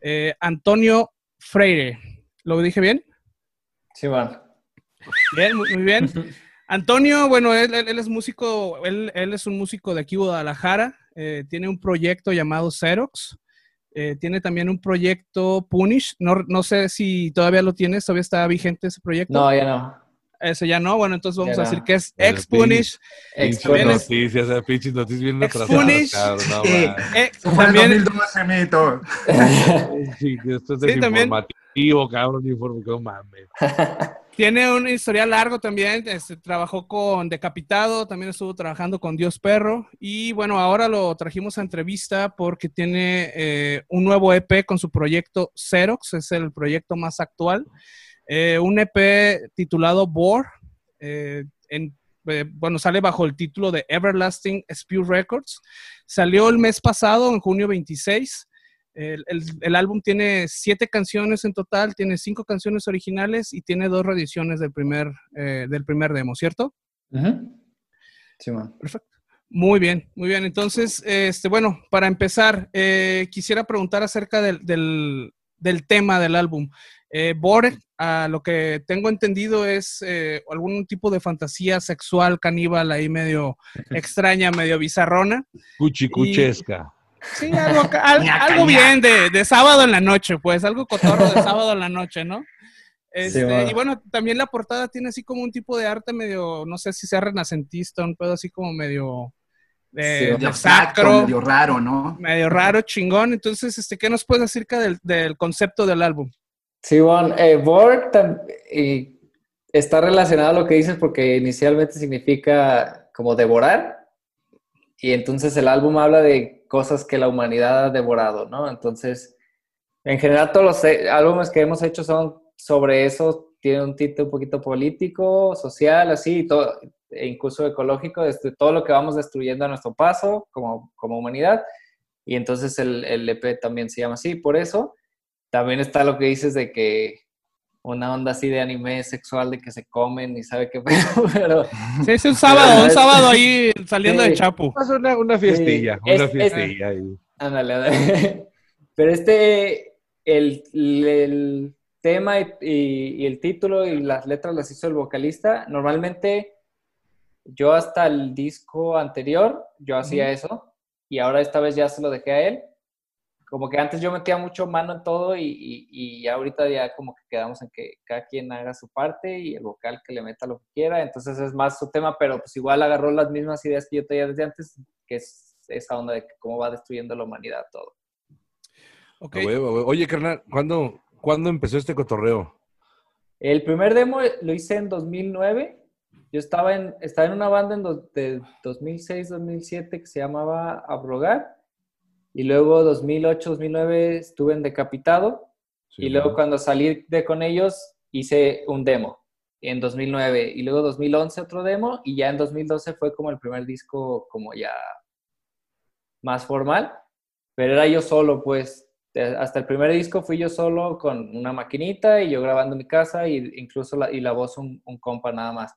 Eh, Antonio Freire, ¿lo dije bien? Sí, bueno. Bien, muy, muy bien. Antonio, bueno, él, él- él es músico, él, él es un músico de aquí, Guadalajara. eh, tiene un proyecto llamado Xerox. Eh, tiene también un proyecto Punish. No, no sé si todavía lo tienes, todavía está vigente ese proyecto. No, ya no. Ese ya no. Bueno, entonces vamos Ya a decir no. que es ex Punish. Ex También Punish. es- noticias, eh, pinches noticias bien Ex Punish. no. Eh, también, 2012, mito. Sí, esto es Sí, también. Cabrón, informativo, mames. Tiene un historial largo también, este, trabajó con Decapitado, también estuvo trabajando con Dios Perro y bueno, ahora lo trajimos a entrevista porque tiene eh, un nuevo EP con su proyecto Xerox, es el proyecto más actual, Eh, un EP titulado Bore, eh, bueno, sale bajo el título de Everlasting Spew Records, salió el mes pasado, en junio 26. El, el- el álbum tiene siete canciones en total, tiene cinco canciones originales y tiene dos reediciones del primer, eh, del primer demo, ¿cierto? Ujú. Sí, man. Muy bien, muy bien. Entonces, este, bueno, para empezar, eh, quisiera preguntar acerca del, del- del tema del álbum. Eh, Bore, a lo que tengo entendido, es eh, algún tipo de fantasía sexual caníbal ahí medio extraña, medio bizarrona. Cuchicuchesca. Sí, algo, al- algo bien de, de sábado en la noche, pues, algo cotorro de sábado en la noche, ¿no? Este, bueno. Y bueno, también la portada tiene así como un tipo de arte medio, no sé si sea renacentista, un pedo así como medio eh, Sí, de Medio abstracto, sacro, medio raro, ¿no? medio raro, chingón. Entonces, este, ¿qué nos puedes decir acerca del, del concepto del álbum? Sí, bueno, eh, Borg y está relacionado a lo que dices porque inicialmente significa como devorar y entonces el álbum habla de cosas que la humanidad ha devorado, ¿no? Entonces, en general todos los eh, álbumes que hemos hecho son sobre eso, tienen un título un poquito político, social, así, todo, e incluso ecológico, desde todo lo que vamos destruyendo a nuestro paso como, como humanidad. Y entonces el, el EP también se llama así, por eso. También está lo que dices de que una onda así de anime sexual de que se comen y sabe qué pedo, pero Sí, es un sábado, un sábado ahí saliendo de Sí. Chapu. Haz una, una fiestilla, Sí, es- una es- fiestilla. ahí. ándale, ándale. Pero este, el, el tema y, y- y el título y las letras las hizo el vocalista. Normalmente yo hasta el disco anterior, yo hacía eso y ahora esta vez ya se lo dejé a él. Como que antes yo metía mucho mano en todo y, y, y ya ahorita ya como que quedamos en que cada quien haga su parte y el vocal que le meta lo que quiera. Entonces es más su tema, pero pues igual agarró las mismas ideas que yo tenía desde antes, que es esa onda de cómo va destruyendo la humanidad todo. Ok. A huevo, a huevo. Oye, carnal, ¿cuándo, ¿cuándo empezó este cotorreo? El primer demo lo hice en 2009. Yo estaba en, estaba en una banda en do- de 2006-2007 que se llamaba Abrogar. Y luego 2008-2009 estuve en Decapitado. Sí, y luego ¿no? cuando salí de con ellos hice un demo en 2009. Y luego 2011 otro demo. Y ya en 2012 fue como el primer disco como ya más formal. Pero era yo solo, pues. De- Hasta el primer disco fui yo solo con una maquinita y yo grabando en mi casa y incluso la, y la voz un, un compa nada más.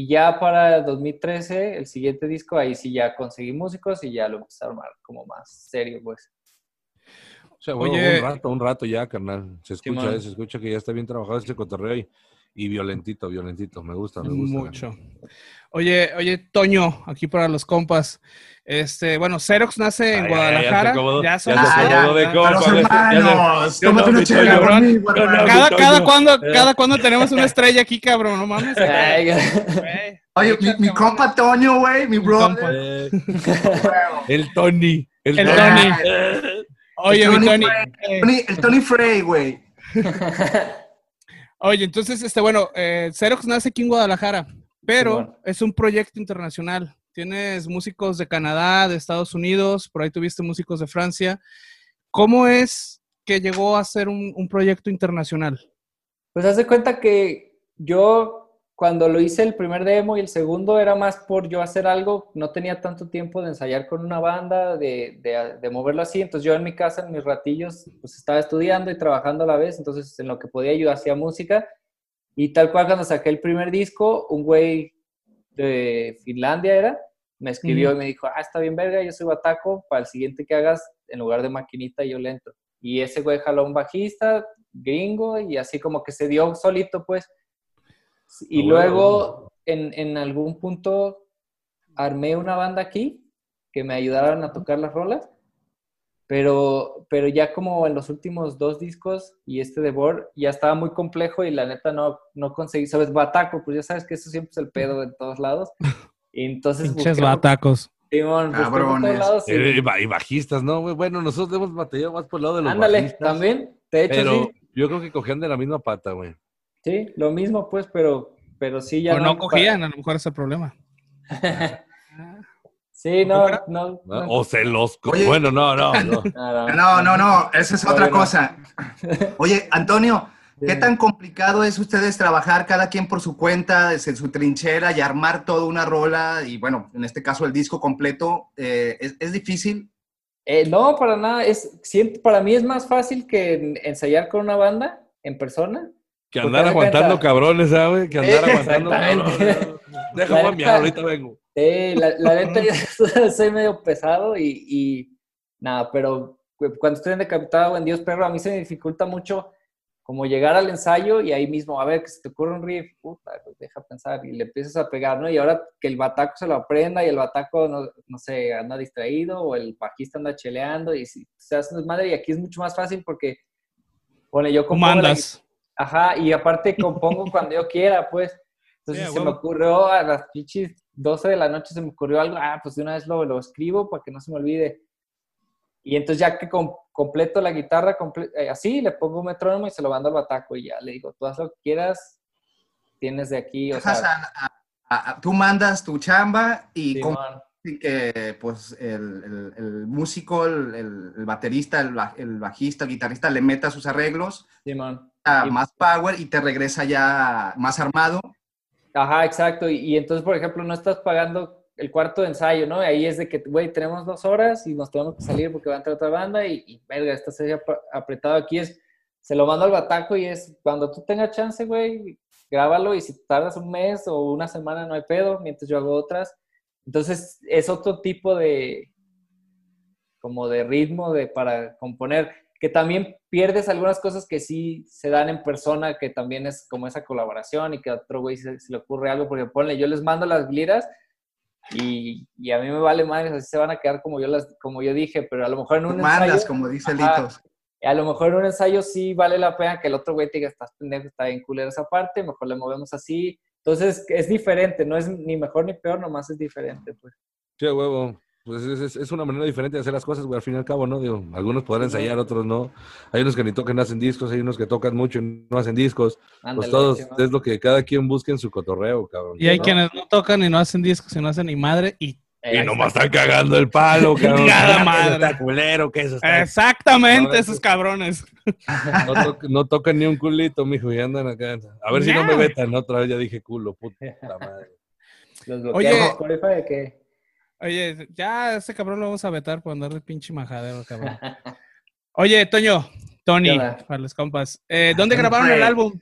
Y ya para 2013, el siguiente disco, ahí sí ya conseguí músicos y ya lo empecé a armar como más serio, pues. O sea, bueno, Oye- un rato, un rato ya, carnal. Se escucha, se escucha que ya está bien trabajado ese cotorreo y, y violentito, violentito. Me gusta, me gusta. Mucho. Oye, oye, Toño, aquí para los compas. Este, bueno, Xerox nace en Ay, Guadalajara. ya son Cada, cada cuando, Eh. cada cuando tenemos una estrella aquí, cabrón, no mames. Oye, mi, compa Toño, güey, mi brother. El Tony. El, El Tony. Tony. Oye, El mi Tony Tony. Frey. Tony- el Tony Frey, güey. Oye, entonces, este, bueno, eh, Xerox nace aquí en Guadalajara, pero es un proyecto internacional. Tienes músicos de Canadá, de Estados Unidos, por ahí tuviste músicos de Francia. ¿Cómo es que llegó a ser un, un proyecto internacional? Pues haz de cuenta que yo cuando lo hice el primer demo y el segundo era más por yo hacer algo, no tenía tanto tiempo de ensayar con una banda, de, de- de moverlo así, entonces yo en mi casa, en mis ratillos, pues estaba estudiando y trabajando a la vez, entonces en lo que podía yo hacía música y tal cual cuando saqué el primer disco, un güey de Finlandia era, me escribió y me dijo, ah, está bien verga, yo soy bataco, para el siguiente que hagas, en lugar de maquinita yo le entro. Y ese güey jaló un bajista gringo y así como que se dio solito, pues. Y bueno. luego, en, en algún punto, armé una banda aquí que me ayudaron a tocar las rolas, pero, pero ya como en los últimos dos discos y este de Board ya estaba muy complejo y la neta no, no conseguí, ¿sabes? Bataco, pues ya sabes que eso siempre es el pedo en todos lados. Y entonces Pinches busqué- batacos. Simón, Cabrones. lados y- eh, y ba- y bajistas, ¿no? Bueno, nosotros hemos batallado más por el lado de los Ándale, bajistas. también, de hecho Pero sí, yo creo que cogían de la misma pata, güey. Sí, lo mismo pues, pero, pero sí ya o no cogían, a lo mejor ese es el problema. Sí, no, no, ¿no? no. O se los... Oye. Bueno, no, no, no. No, no, no, esa es otra cosa. Oye, Antonio, ¿qué tan complicado es ustedes trabajar cada quien por su cuenta, desde su trinchera y armar toda una rola? Y bueno, en este caso el disco completo, eh, ¿es, es difícil? Eh, no, para nada. Es, siento- para mí es más fácil que en- ensayar con una banda en persona. Que Porque andar aguantando cuenta- cabrones, ¿sabes? Que andar Sí, aguantando cabrones. Mi neta- ahorita vengo. Sí, la, la neta, yo soy medio pesado y, y nada, pero cu- cuando estoy en decapitado o en Dios Perro, a mí se me dificulta mucho como llegar al ensayo y ahí mismo, a ver, que se te ocurre un riff, puta, pues deja pensar y le empiezas a pegar, ¿no? Y ahora que el bataco se lo aprenda y el bataco, no, no sé, anda distraído o el bajista anda cheleando y si se hace desmadre y aquí es mucho más fácil porque, bueno, yo ¿Cómo compongo la andas? Ajá, y aparte compongo cuando yo quiera, pues. Entonces Sí, a se me ocurrió a las pinches 12 de la noche, se me ocurrió algo, ah, pues de una vez lo, lo escribo para que no se me olvide. Y entonces ya que com- completo la guitarra, comple- eh, así, le pongo un metrónomo y se lo mando al bataco y ya le digo, tú haz lo que quieras, tienes de aquí, o a- a- a- tú mandas tu chamba y que pues el, el- el músico, el, el- baterista, el, ba- el bajista, el guitarrista le meta sus arreglos, Simón. a Y- más power y te regresa ya más armado. Ajá, exacto. Y, y entonces, por ejemplo, no estás pagando el cuarto de ensayo, ¿no? Y ahí es de que, güey, tenemos dos horas y nos tenemos que salir porque va a entrar otra banda y, y verga, estás ahí ap- apretado aquí. Es, se lo mando al bataco y es, cuando tú tengas chance, güey, grábalo y si tardas un mes o una semana no hay pedo, mientras yo hago otras. Entonces, es otro tipo de, como de ritmo de, para componer, que también pierdes algunas cosas que sí se dan en persona, que también es como esa colaboración y que a otro güey se, se le ocurre algo, porque ponle, yo les mando las liras y, y a mí me vale madres, así se van a quedar como yo, las, como yo dije, pero a lo mejor en un Mandas, ensayo, como dice Ajá. Litos. a lo mejor en un ensayo sí vale la pena que el otro güey te diga, estás pendejo, está bien culera esa parte, mejor le movemos así. Entonces es diferente, no es ni mejor ni peor, nomás es diferente, pues. Sí, huevo. Pues es, es- es una manera diferente de hacer las cosas, güey, al fin y al cabo, ¿no? Digo, algunos podrán ensayar, otros no. Hay unos que ni tocan, hacen discos, hay unos que tocan mucho y no hacen discos. Ándale, Pues todos, es lo que cada quien busque en su cotorreo, cabrón. Y hay ¿no? quienes no tocan y no hacen discos y no hacen ni madre. Y Eh, Y nomás está. están cagando el palo, cabrón. Que madre. Está culero, que eso está. exactamente esos eso- cabrones. No, to- no tocan ni un culito, mijo, y andan acá. A ver si no me vetan. Otra vez ya dije culo, puta madre. Los Oye. bloqueamos Spotify de que Oye, ya ese cabrón lo vamos a vetar por andar de pinche majadero, cabrón. Oye, Toño, Tony, para los compas. eh, ¿Dónde grabaron el álbum?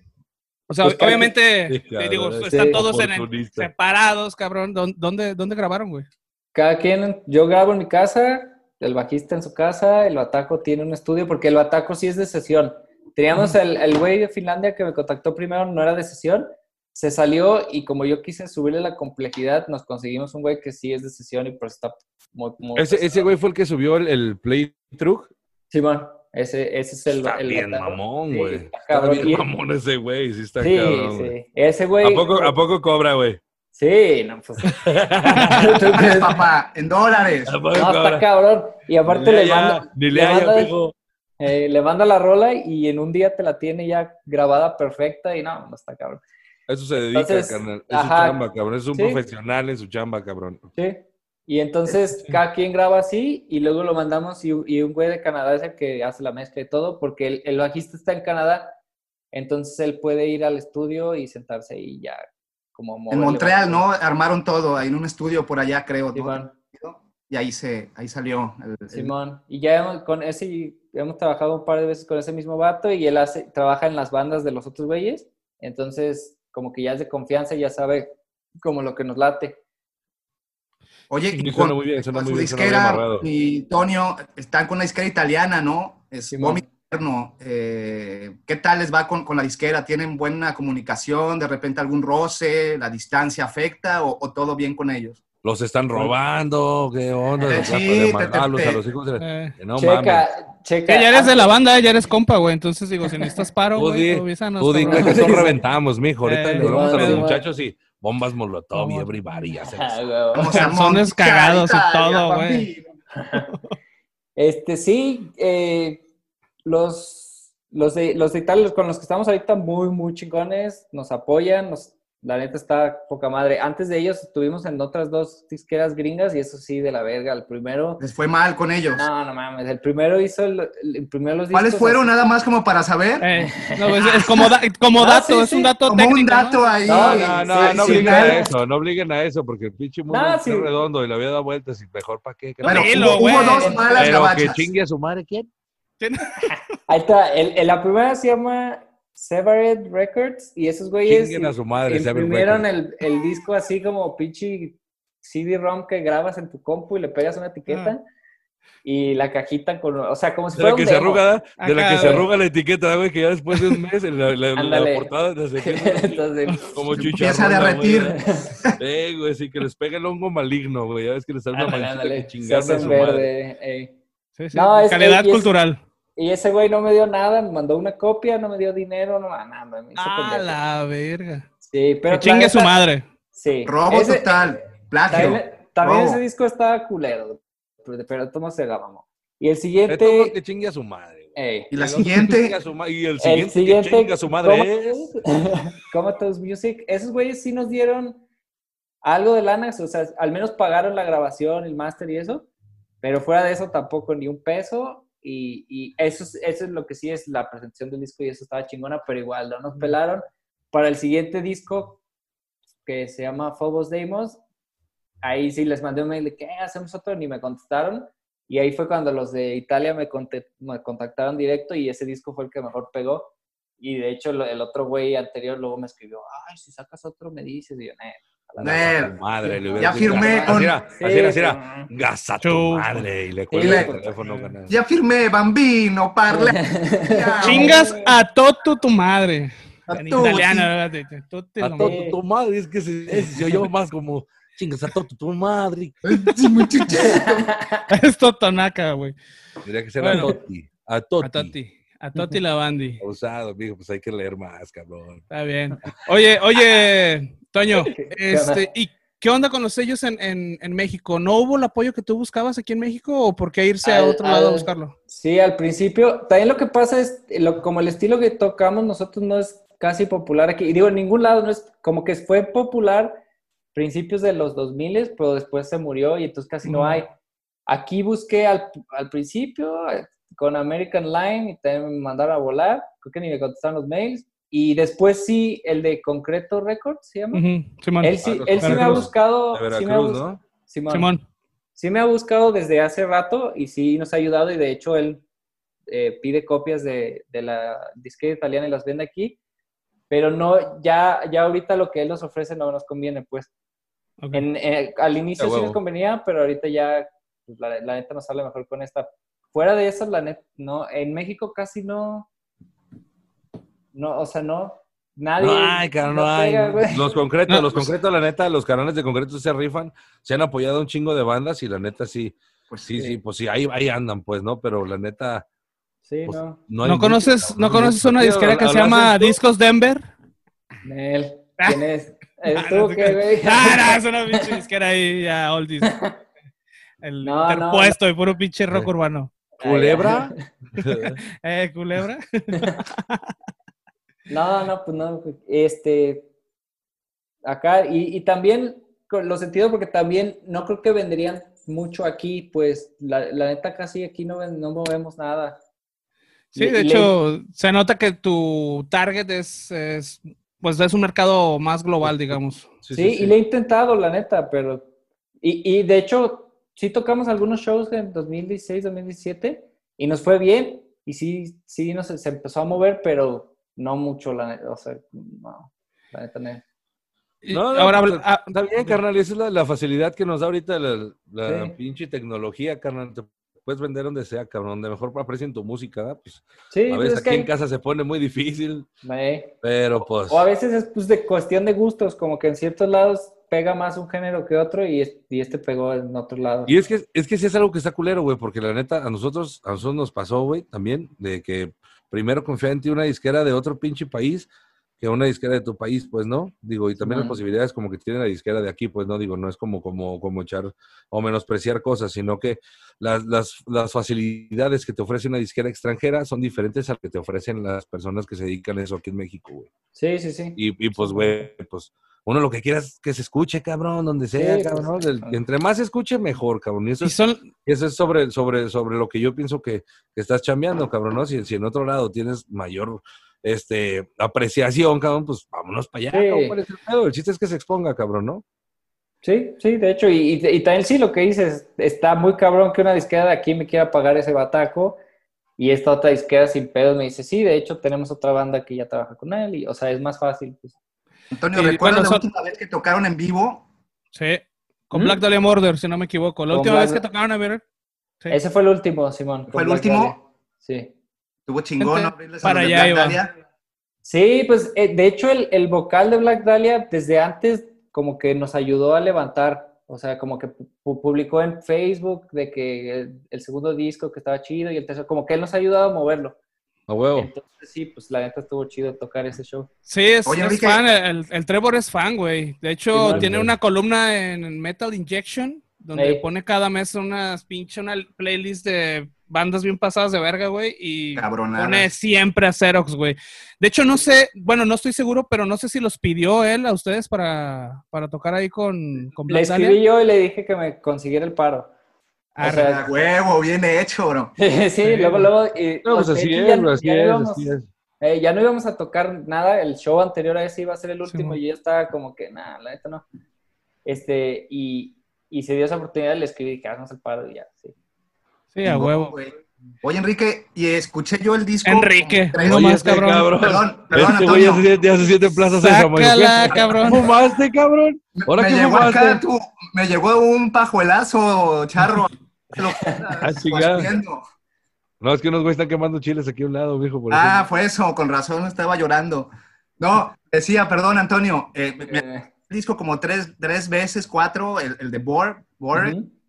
O sea, Pues, obviamente, Sí, digo, sí. están todos en el- separados, cabrón. ¿Dó- ¿Dónde, dónde grabaron, güey? cada quien, yo grabo en mi casa, el bajista en su casa, el bataco tiene un estudio, porque el bataco sí es de sesión. Teníamos el, el güey de Finlandia que me contactó primero, no era de sesión, se salió y como yo quise subirle la complejidad, nos conseguimos un güey que sí es de sesión y pues está muy... muy Ese, ese güey fue el que subió el, el playthrough. Simón, ese, ese es el... Está el bien mamón, Sí, güey. está bien Y- mamón ese güey. Sí, está Sí, cabrón, güey. sí. Ese güey... ¿A poco, ¿A poco cobra, güey? Sí, no, pues... ¿Tú crees? Papá, en dólares. ¿A poco No, está cabrón. Y aparte le le manda, Ni le le haya, manda- eh, le manda la rola y en un día te la tiene ya grabada perfecta y no, no está cabrón. A Eso se dedica, Entonces, carnal. Es ajá. su chamba, cabrón. Es un Sí. profesional en su chamba, cabrón. Sí. Y entonces cada quien graba así y luego lo mandamos y, y un güey de Canadá es el que hace la mezcla y todo porque el, el bajista está en Canadá, entonces él puede ir al estudio y sentarse ahí y ya como En Montreal, ¿no? Armaron todo, ahí en un estudio por allá, creo. Y ahí se, ahí salió. el- el- Simón. Y ya hemos, con ese, hemos trabajado un par de veces con ese mismo vato y él hace, trabaja en las bandas de los otros güeyes, entonces como que ya es de confianza y ya sabe como lo que nos late. Oye, Sí, y con, muy bien, con muy su bien, disquera y Tonio están con una disquera italiana, ¿no? Es Eterno. Eh, ¿Qué tal les va con, con la disquera? ¿Tienen buena comunicación? ¿De repente algún roce? ¿La distancia afecta o, o todo bien con ellos? Los están robando, qué onda. Eh, sí, mandarlos a los hijos de... Eh, No mames. checa, checa. ya eres de la banda, ya eres compa, güey. Entonces digo, si necesitas paro, güey, avísanos, Tú di que reventamos, mijo. Ahorita Eh, le vamos a los muchachos y bombas molotov y everybody. ya se Ah, Calzones Monza, cagados y todo, güey. Este, sí, eh, los, los, de, los de Italia con los que estamos ahorita muy, muy chingones, nos apoyan, nos, la neta está poca madre. Antes de ellos estuvimos en otras dos disqueras gringas y eso sí, de la verga. El primero, Les fue mal con ellos. no, no mames, el primero hizo, el, el primero los ¿Cuáles fueron? así. Nada más como para saber. Eh, no, pues, es como, da- como Ah, dato, sí, es un dato como técnico. un dato ¿no? ahí. No, No, no, sí, no obliguen a eso, no obliguen a eso, porque el pinche mundo No, es sí. redondo y la vida da vueltas y mejor para qué. Bueno, Dilo, hubo, hubo dos malas Pero que gabachas. chingue a su madre, ¿quién? Ahí está, el, el- la primera se llama Severed Records y esos güeyes a su madre, imprimieron el, el disco así como pinche CD-ROM que grabas en tu compu y le pegas una etiqueta y la cajita con, o sea, como si De la fuera que un se demo. arruga, ¿da? de la que se arruga la etiqueta, güey, que ya después de un mes la, la- la portada Entonces, como Se chicharrón. empieza a derretir. Eh, güey, sí, que les pega el hongo maligno, güey. Ya ves que les sale una manchita que se chingaron a hacen su madre. verde. ey. Sí, sí, No, es- calidad y es- cultural. Y ese güey no me dio nada, me mandó una copia, no me dio dinero, no, nada, me hizo A pendejo. la verga. Sí, pero Que chingue la su madre. Sí. Robo Ese- total. Plagio. También, también ese disco estaba culero, pero, pero tomo se la mamó. Y el todo siguiente, que chingue a su madre, ey, Y la El siguiente. chingue a su ma- Y el el siguiente, siguiente, que chingue a su madre es... Comatose Music, esos güeyes sí nos dieron algo de lana, o sea, al menos pagaron la grabación, el máster y eso, pero fuera de eso tampoco ni un peso. Y, y eso, es, eso es lo que sí es la presentación del disco y eso estaba chingona, pero igual no nos pelaron. Para el siguiente disco, que se llama Phobos Deimos, ahí sí les mandé un mail de que "Eh, hacemos otro, ni me contestaron. Y ahí fue cuando los de Italia me, me contactaron directo y ese disco fue el que mejor pegó. Y de hecho, el otro güey anterior luego me escribió, ay, si sacas otro me dices. Y yo, "Eh, Tu madre, le Ya firmé con- Así era, Sí, así era, así era. Gasa tu madre. Y le cuelga el teléfono. gana. Ya firmé, bambino, parle. Ya, Chingas a Toto tu madre. A En tu, italiano, sí. ¿verdad? Tote A todo tu madre. Es que se, se oyó más como chingas a todo tu madre. Es Totonaca, güey. Tendría que ser Bueno. a Toti. A Toti. A Toti. A Toti la bandi. Usado, amigo, pues hay que leer más, cabrón. Está bien. Oye, oye, Toño, este, ¿y ¿Qué onda con los sellos en, en- en México? ¿No hubo el apoyo que tú buscabas aquí en México o por qué irse a Al- otro lado a al- buscarlo? Sí, al principio. También lo que pasa es, lo- como el estilo que tocamos nosotros no es casi popular aquí. Y digo, en ningún lado no es, como que fue popular principios de los 2000, pero después se murió y entonces casi no Mm. hay. Aquí busqué al, al principio eh, con American Line y también me mandaron a volar. Creo que ni me contestaron los mails. Y después sí, el de Concreto Records se llama. Ujú, Simón. Él sí, Ah, él sí me ha buscado. De sí me ha bus- ¿no? Simón. Simón. Sí me ha buscado desde hace rato y sí nos ha ayudado y de hecho él eh, pide copias de, de la disquera italiana y las vende aquí, pero no, ya, ya ahorita lo que él nos ofrece no nos conviene, pues. Ok. En, eh, al inicio sí nos convenía, pero ahorita ya pues, la, la neta nos sale mejor con esta. Fuera de eso, la neta, no, en México casi no, no, o sea, no, nadie. No hay, cabrón, no hay. pega. Los concretos, No, los pues- concretos, la neta, los canales de concretos se rifan, se han apoyado un chingo de bandas y la neta sí, Pues sí, Sí. sí, pues sí, ahí, ahí andan, pues, ¿no? Pero la neta, Sí, pues, no. no ¿No conoces, ¿no conoces una disquera que se ¿hablaste llama tú? Discos Denver? Nel, ¿quién es? ¿Eres Ah, tú no qué, güey? Ah, no, es una pinche disquera ahí, ya, oldies. El No, no, interpuesto y puro pinche rock Eh. urbano. ¿Culebra? Eh, culebra. No, no, pues no. Este. Acá, y, y también lo sentido porque también no creo que venderían mucho aquí, pues la, la neta casi aquí no, no movemos nada. Sí, Le- de le- hecho, se nota que tu target es, es, pues es un mercado más global, digamos. Sí, y le he intentado, la neta, pero. Y, y de hecho, sí tocamos algunos shows en 2016, 2017 y nos fue bien. Y sí, sí, nos, se empezó a mover, pero no mucho, la neta. O sea, no, la neta no. No, no, ahora, habla- ah, Está bien, carnal, esa es la, la facilidad que nos da ahorita la, la Sí. pinche tecnología, carnal. Te puedes vender donde sea, cabrón, donde mejor aprecien tu música, ¿verdad? Pues Sí, a pues veces aquí en casa se pone muy difícil, eh, pero pues... O a veces es pues, de cuestión de gustos, como que en ciertos lados pega más un género que otro y, es- y este pegó en otro lado. Y es que, es que sí es algo que está culero, güey, porque la neta, a nosotros, a nosotros nos pasó, güey, también, de que primero confía en ti una disquera de otro pinche país que una disquera de tu país, pues, ¿no? Digo, y también las posibilidades como que tiene la disquera de aquí, pues, ¿no? Digo, no es como, como, como echar o menospreciar cosas, sino que las, las, las facilidades que te ofrece una disquera extranjera son diferentes a las que te ofrecen las personas que se dedican a eso aquí en México, güey. Sí, sí, sí. Y, y pues, güey, pues, uno lo que quiera es que se escuche, cabrón, donde sea, Sí, cabrón. entre más se escuche, mejor, cabrón. Y eso y es son, eso es sobre, sobre, sobre lo que yo pienso que, que estás chambeando, cabrón, ¿no? Si, si en otro lado tienes mayor este, apreciación, cabrón, pues vámonos para allá, Sí. cabrón, ¿cuál es el pedo? El chiste es que se exponga, cabrón, ¿no? Sí, sí, de hecho, y, y, y también sí lo que dices, está muy cabrón que una disquera de aquí me quiera pagar ese bataco y esta otra disquera sin pedos me dice, sí, de hecho tenemos otra banda que ya trabaja con él y, o sea, es más fácil. pues. Antonio, Y ¿recuerdas bueno, la son- última vez que tocaron en vivo? sí, con ¿Mm? Black Dahlia Murder, si no me equivoco. La Con última vez que tocaron a ver. Sí. Ese fue el último, Simón. ¿Fue el Black último? Dahlia. Sí. Estuvo chingón Gente, abrirles a para allá Black iba. Dahlia. Sí, pues eh, de hecho el, el vocal de Black Dahlia desde antes como que nos ayudó a levantar, o sea, como que pu- publicó en Facebook de que el, el segundo disco que estaba chido y el tercero, como que él nos ha ayudado a moverlo. A huevo. Entonces sí, pues la neta estuvo chido tocar ese show. Sí, es, Oye, es Enrique. fan, el, el Trevor es fan, güey. De hecho, tiene una columna en Metal Injection, donde pone cada mes unas pinche una playlist de bandas bien pasadas de verga, güey, y pone siempre a Xerox, güey. De hecho, no sé, bueno, no estoy seguro, pero no sé si los pidió él a ustedes para, para tocar ahí con, con Le Dahlia. escribí yo y le dije que me consiguiera el paro. O sea, A huevo, bien hecho, bro. sí, luego, luego. y- No, pues así es, ya- güey, así ya no es, íbamos- así es. eh, ya no íbamos a tocar nada, el show anterior a ese iba a ser el último Simón. y yo estaba como que, nada, la neta no. Este, y, y se dio esa oportunidad, le escribí que hagamos el paro y ya, sí. Sí, a huevo. güey. Oye, Enrique, y escuché yo el disco. Enrique, no más, este cabrón. Perdón, perdón, Este güey ya se, Antonio. siente- ya se siente en Plaza Sésamo. ¿y Sácala, cabrón. ¿Fumaste, cabrón? ¿Ahora me qué llegó fumaste? acá, tú, me llegó un pajuelazo, charro. Lo Ah, consumiendo. No, es que unos güeyes están quemando chiles aquí a un lado, mijo. por eso. Ah, fue eso, con razón estaba llorando. No, decía, perdón, Antonio, eh, me- me- Eh, disco como tres, tres veces, cuatro, el, el de Borg,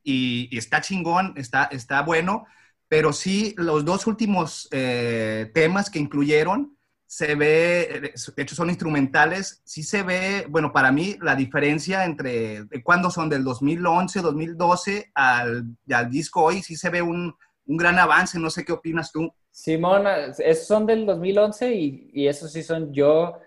y, y está chingón, está, está bueno, pero sí, los dos últimos eh, temas que incluyeron se ve, eh, de hecho son instrumentales, sí se ve, bueno, para mí la diferencia entre de cuándo son del 2011, 2012 al, al disco hoy, sí se ve un, un gran avance, no sé qué opinas tú. Simón, esos son del 2011 y, y esos sí son yo,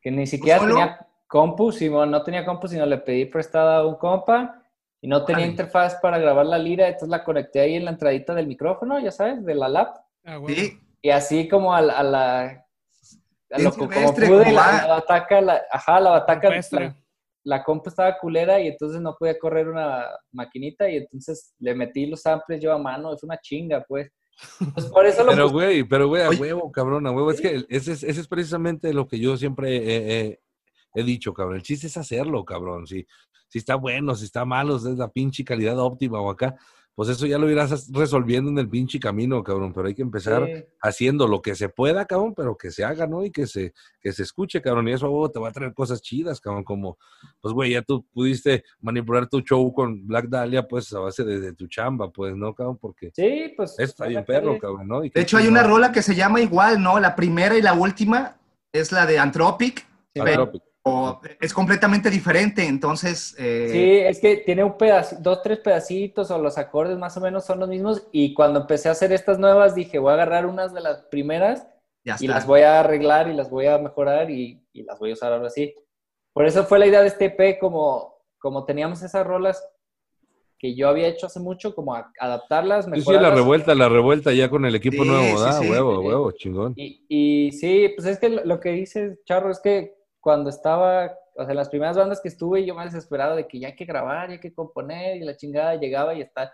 que ni siquiera solo? tenía compu, Simón, no tenía compu, sino le pedí prestada a un compa y no tenía Órale. interfaz para grabar la lira, entonces la conecté ahí en la entradita del micrófono, ya sabes, de la lap. Ah, güey. Sí, Y así como a, a la... A Bien lo, como pude, la, la bataca, la, ajá, la bataca, la, la compu estaba culera y entonces no podía correr una maquinita y entonces le metí los samples yo a mano, es una chinga, pues. Pues por eso lo Pero, güey, pero, güey, a Oye. huevo, cabrón, a huevo. Es que ese es, ese es precisamente lo que yo siempre he, he- he dicho, cabrón. El chiste es hacerlo, cabrón. Si, si está bueno, si está malo, si es la pinche calidad óptima o acá, pues eso ya lo irás resolviendo en el pinche camino, cabrón. Pero hay que empezar Sí. haciendo lo que se pueda, cabrón, pero que se haga, ¿no? Y que se, que se escuche, cabrón. Y eso te va a traer cosas chidas, cabrón. Como, pues, güey, ya tú pudiste manipular tu show con Black Dahlia, pues, a base de, de tu chamba, pues, ¿no, cabrón? Porque Sí, pues. está bien ojalá que- perro, cabrón, ¿no? Y de hecho hay una chingón. rola que se llama igual, ¿no? La primera y la última es la de Anthropic, Sí, es completamente diferente, entonces... eh, Sí, es que tiene un pedazo, dos, tres pedacitos o los acordes más o menos son los mismos. Y cuando empecé a hacer estas nuevas, dije, voy a agarrar unas de las primeras ya y las voy a arreglar y las voy a mejorar y, y las voy a usar ahora sí. Por eso fue la idea de este EP, como, como teníamos esas rolas que yo había hecho hace mucho, como a- adaptarlas, Sí, sí, la mejorarlas. revuelta, la revuelta ya con el equipo Sí, nuevo, sí, ¿da? sí. Huevo, Sí. huevo, chingón. Y, y sí, pues es que lo, lo que dice Charro es que cuando estaba, o sea, las primeras bandas que estuve, yo me desesperaba de que ya hay que grabar, ya hay que componer, y la chingada llegaba y está,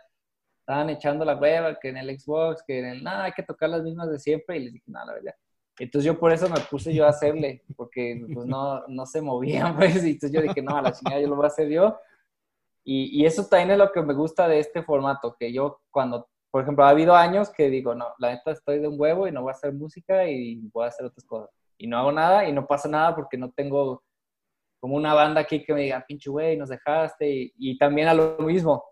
estaban echando la hueva, que en el Xbox, que en el, nada, hay que tocar las mismas de siempre, y les dije, nada, la verdad. Entonces yo por eso me puse yo a hacerle, porque pues no, no se movían, pues, y entonces yo dije, no, a la chingada yo lo voy a hacer yo. Y, y eso también es lo que me gusta de este formato, que yo cuando, por ejemplo, ha habido años que digo, no, la neta estoy de un huevo y no voy a hacer música y voy a hacer otras cosas. Y no hago nada y no pasa nada porque no tengo como una banda aquí que me diga, pinche güey, nos dejaste. Y, y también a lo mismo.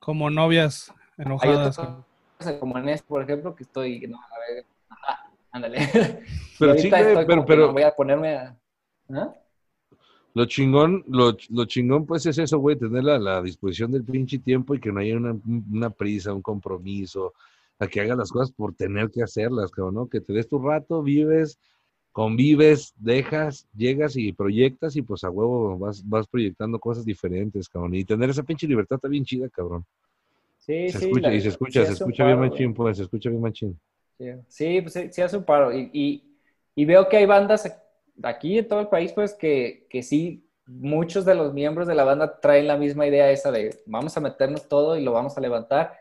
Como novias Hay enojadas. otras como en este, por ejemplo, que estoy, no, a ver, ajá, ándale. Pero sí, pero, como pero no voy a ponerme a... ¿Ah? lo chingón, lo, lo chingón pues es eso, güey, tener la, la disposición del pinche tiempo y que no haya una, una prisa, un compromiso, a que hagas las cosas por tener que hacerlas, cabrón, ¿no? Que te des tu rato, vives, convives, dejas, llegas y proyectas y pues a huevo vas, vas proyectando cosas diferentes, cabrón. Y tener esa pinche libertad está bien chida, cabrón. Sí, Se sí. escucha, la- y se escucha, sí se escucha bien paro, machín, güey. pues, se escucha bien machín. Sí, Sí, pues sí, sí hace un paro. Y, y, y veo que hay bandas aquí en todo el país, pues, que, que sí, muchos de los miembros de la banda traen la misma idea esa de vamos a meternos todo y lo vamos a levantar.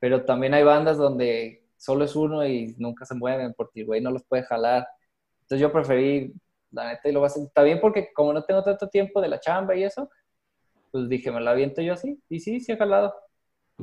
Pero también hay bandas donde solo es uno y nunca se mueven porque el güey no los puede jalar. Entonces yo preferí, la neta, y lo voy a hacer. Está bien porque como no tengo tanto tiempo de la chamba y eso, pues dije, me la aviento yo así. Y sí, sí he jalado.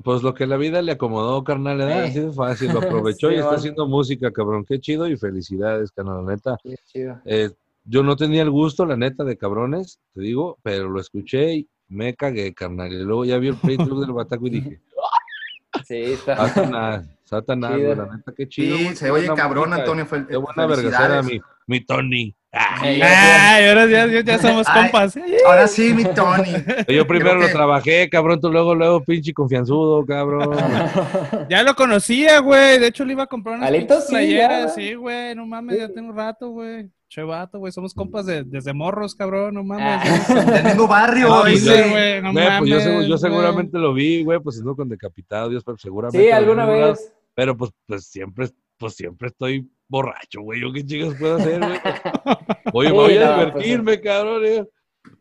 Pues lo que la vida le acomodó, carnal, le da Eh. así de fácil, lo aprovechó Sí, y está haciendo música, cabrón. Qué chido y felicidades, carnal, la neta. Sí, chido. Eh, yo no tenía el gusto, la neta, de cabrones, te digo, pero lo escuché y me cagué, carnal. Y luego ya vi el Facebook del Bataco y dije, Sí, está. Satanás, Satanás, la neta, qué chido. Sí, se qué oye cabrón, música, Antonio. Qué buena felicidades. mi, mi Tony. Ah, Sí. Ay, ahora ya, ya- ya somos Ay. compas. Ahora sí, mi Tony. Yo primero lo trabajé, cabrón, tú luego, luego, pinche confianzudo, cabrón. Ya lo conocía, güey. De hecho, le iba a comprar unas sí, playeras. ya. Sí, güey. No mames, ya tengo un rato, güey. Che vato, güey. Somos compas de, desde morros, cabrón. No mames. Ah. Del mismo barrio, No, Sí, güey, no Güey, pues yo, mames, yo güey. seguramente lo vi, güey, pues no con decapitado, Dios, pero seguramente. Sí, alguna vez. Pero pues, pues siempre, pues siempre estoy borracho, güey. ¿Yo qué chicos puedo hacer, güey? Oye, Sí, voy a pues, divertirme, cabrón. eh.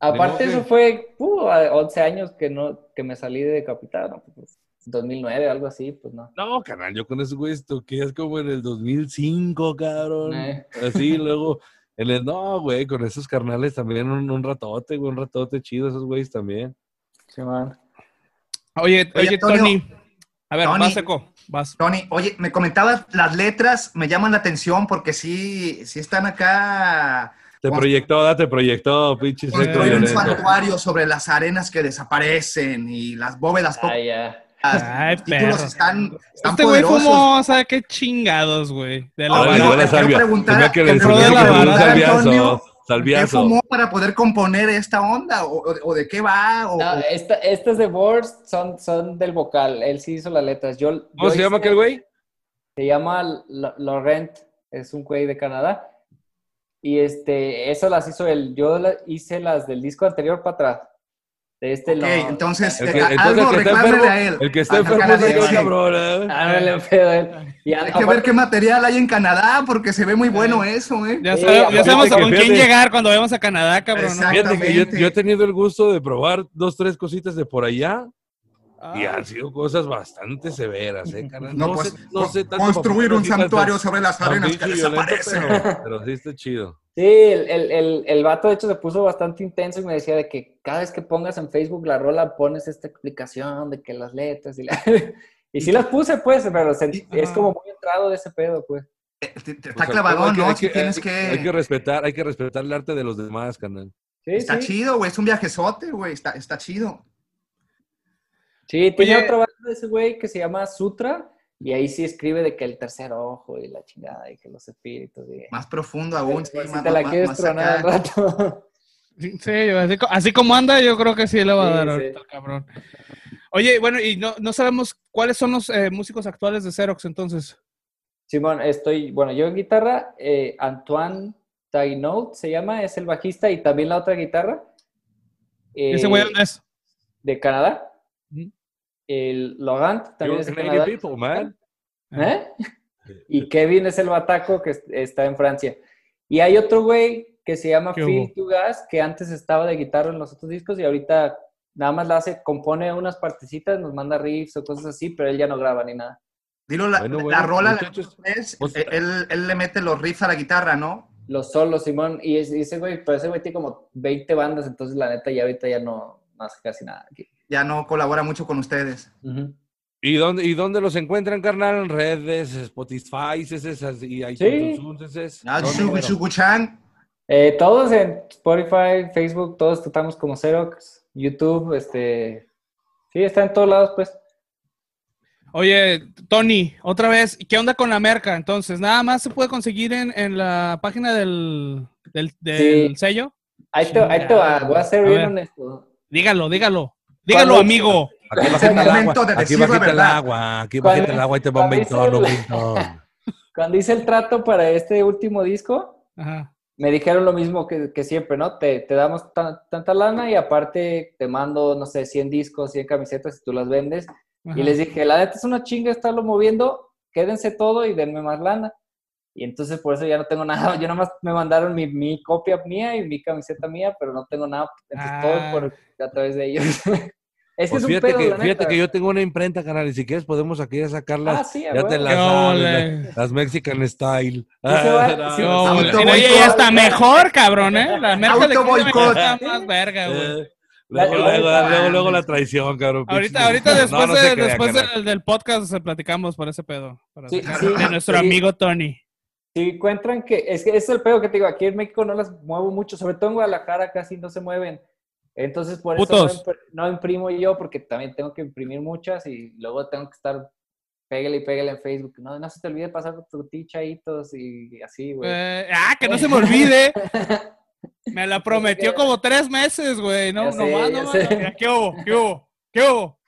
Aparte, eso que- fue uh, a 11 años que no que me salí de decapitado. ¿no? Pues, 2009, algo así, pues no. No, carnal, yo con esos güeyes toqué es como en el 2005, cabrón. Eh. Así, luego, en el, no, güey, con esos carnales también un, un ratote, güey, un ratote chido, esos güeyes también. Sí, man. Oye, Oye. Tony. A ver, Tony. vas, Eco. Vas. Tony, oye, me comentabas las letras, me llaman la atención porque sí, sí están acá. Te Con- proyectó, date proyectó, pinche seco un santuario sobre las arenas que desaparecen y las bóvedas Ah, ya. Ay, Los títulos perro. están, están Este güey o sea, qué chingados, güey. De la Tenía que que decir Antonio, salviazo. ¿Qué fumó para poder componer esta onda? ¿O, o- o de qué va? O- No, o- esta- estas de Boards son, son del vocal. Él sí hizo las letras. Yo, ¿Cómo yo se llama hice- aquel güey? Se llama Laurent, es un güey de Canadá. Y este, eso las hizo él. Yo la- hice las del disco anterior para atrás. De este Ok, lo- entonces, El eh, que, a- entonces algo el que está reclámele enfermo, a él. el que está enfermo es cabrón, ¿eh? Ah, no le pedo a él. Y Hay que aparte- ver qué material hay en Canadá, porque se ve muy bueno eso, ¿eh? Ya, sabemos a con quién fíjate- llegar cuando vayamos a Canadá, cabrón. ¿no? Fíjate que yo he tenido el gusto de probar dos, tres cositas de por allá y han sido cosas bastante severas, ¿eh, carnal? No, pues, sé, no sé tanto construir un santuario sobre las arenas que desaparecen. Pero, pero sí está chido. Sí, el, el, el, el vato de hecho se puso bastante intenso y me decía de que cada vez que pongas en Facebook la rola pones esta explicación de que las letras y la... Y sí las puse, pues, pero se- es como muy entrado de ese pedo, pues. Eh, te- te- Pues, Está hay clavadón, que- ¿no? hay Si que- tienes hay- que... Hay que respetar, hay que respetar el arte de los demás, carnal. Sí, Está sí. chido, güey. Es un viajezote, güey. Está, está chido. Sí, tiene Oye. otro vato de ese güey que se llama Sutra y ahí sí escribe de que el tercer ojo y la chingada y que los espíritus y... Más profundo aún. sí, si más- te la más- quieres más tronar al rato. Sí, así, co- así como anda, yo creo que sí le va a dar sí. ahorita cabrón. Oye, bueno, y no, no sabemos cuáles son los eh, músicos actuales de Xerox, entonces. Simón, estoy, bueno, yo en guitarra, eh, Antoine Tainaud se llama, es el bajista y también la otra guitarra. eh, ¿Ese güey dónde es? De Canadá. El Logant también es de Canadian Canadá. people, man. ¿Eh? Y Kevin es el bataco que es- está en Francia. Y hay otro güey que se llama ¿Qué Phil? Tugas, que antes estaba de guitarra en los otros discos y ahorita nada más la hace, compone unas partecitas, nos manda riffs o cosas así, pero él ya no graba ni nada. Dilo, la, Bueno, la rola la muchachos, es, pues- él, él le mete los riffs a la guitarra, ¿no? Los solos, Simón, y ese güey, pero ese güey tiene como 20 bandas, entonces la neta ya ahorita ya no, no hace casi nada aquí. Ya no colabora mucho con ustedes. Ujú. ¿Y dónde, ¿Y dónde los encuentran, carnal? En redes, Spotify, esas, y ahí Sí. Ah. Eh, todos en Spotify, Facebook, todos estamos como Xerox, YouTube, este... Sí, está en todos lados, pues. Oye, Tony, otra vez, ¿qué onda con la merca? Entonces, ¿nada más se puede conseguir en, en la página del, del, del Sí. sello? Ahí te, ahí te va, voy a ser bien honesto. Dígalo, dígalo. Dígalo, amigo. Aquí Es bajita el el agua. Aquí decir la bajita el agua. Aquí Cuando- bajita el agua y te va un cuando hice ventón, el- ventón. Cuando hice el trato para este último disco, Ajá. me dijeron lo mismo que, que siempre, ¿no? Te, te damos tan- tanta lana y aparte te mando, no sé, 100 discos, 100 camisetas y tú las vendes. ajá. Y les dije, la neta es una chinga estarlo moviendo, quédense todo y denme más lana. Y entonces por eso ya no tengo nada, yo nomás me mandaron mi, mi copia mía y mi camiseta mía, pero no tengo nada, entonces Ah. todo por, a través de ellos. es que Pues es un fíjate, pedo, que, la fíjate neta. que yo tengo una imprenta, canal, y si quieres podemos aquí ya sacarlas. Ah, sí, ya te huevo. las sabes, las, las Mexican Style. se Ah, sí, no, Mira, ella boicot. ya está mejor, cabrón, ¿eh? La Auto boicot. más verga, güey. eh, Luego, La- luego, la- luego, luego la traición, cabrón. Ahorita, ahorita No, después, no se de- crea, después del, del podcast eh, platicamos por ese pedo. para Sí, de nuestro sí. amigo Tony. Si encuentran que, es que es el pedo que te digo, aquí en México no las muevo mucho, sobre todo en Guadalajara casi no se mueven. Entonces por eso no, Putos. impr- no imprimo yo, porque también tengo que imprimir muchas y luego tengo que estar pégale y pégale en Facebook. No, no se te olvide pasar tu tichaitos y así, güey. Eh, ah, que no se me olvide. Me la prometió como tres meses, güey. No, sé, más, ya no más. sé. Mira, ¿Qué hubo? ¿Qué hubo? ¿Qué hubo?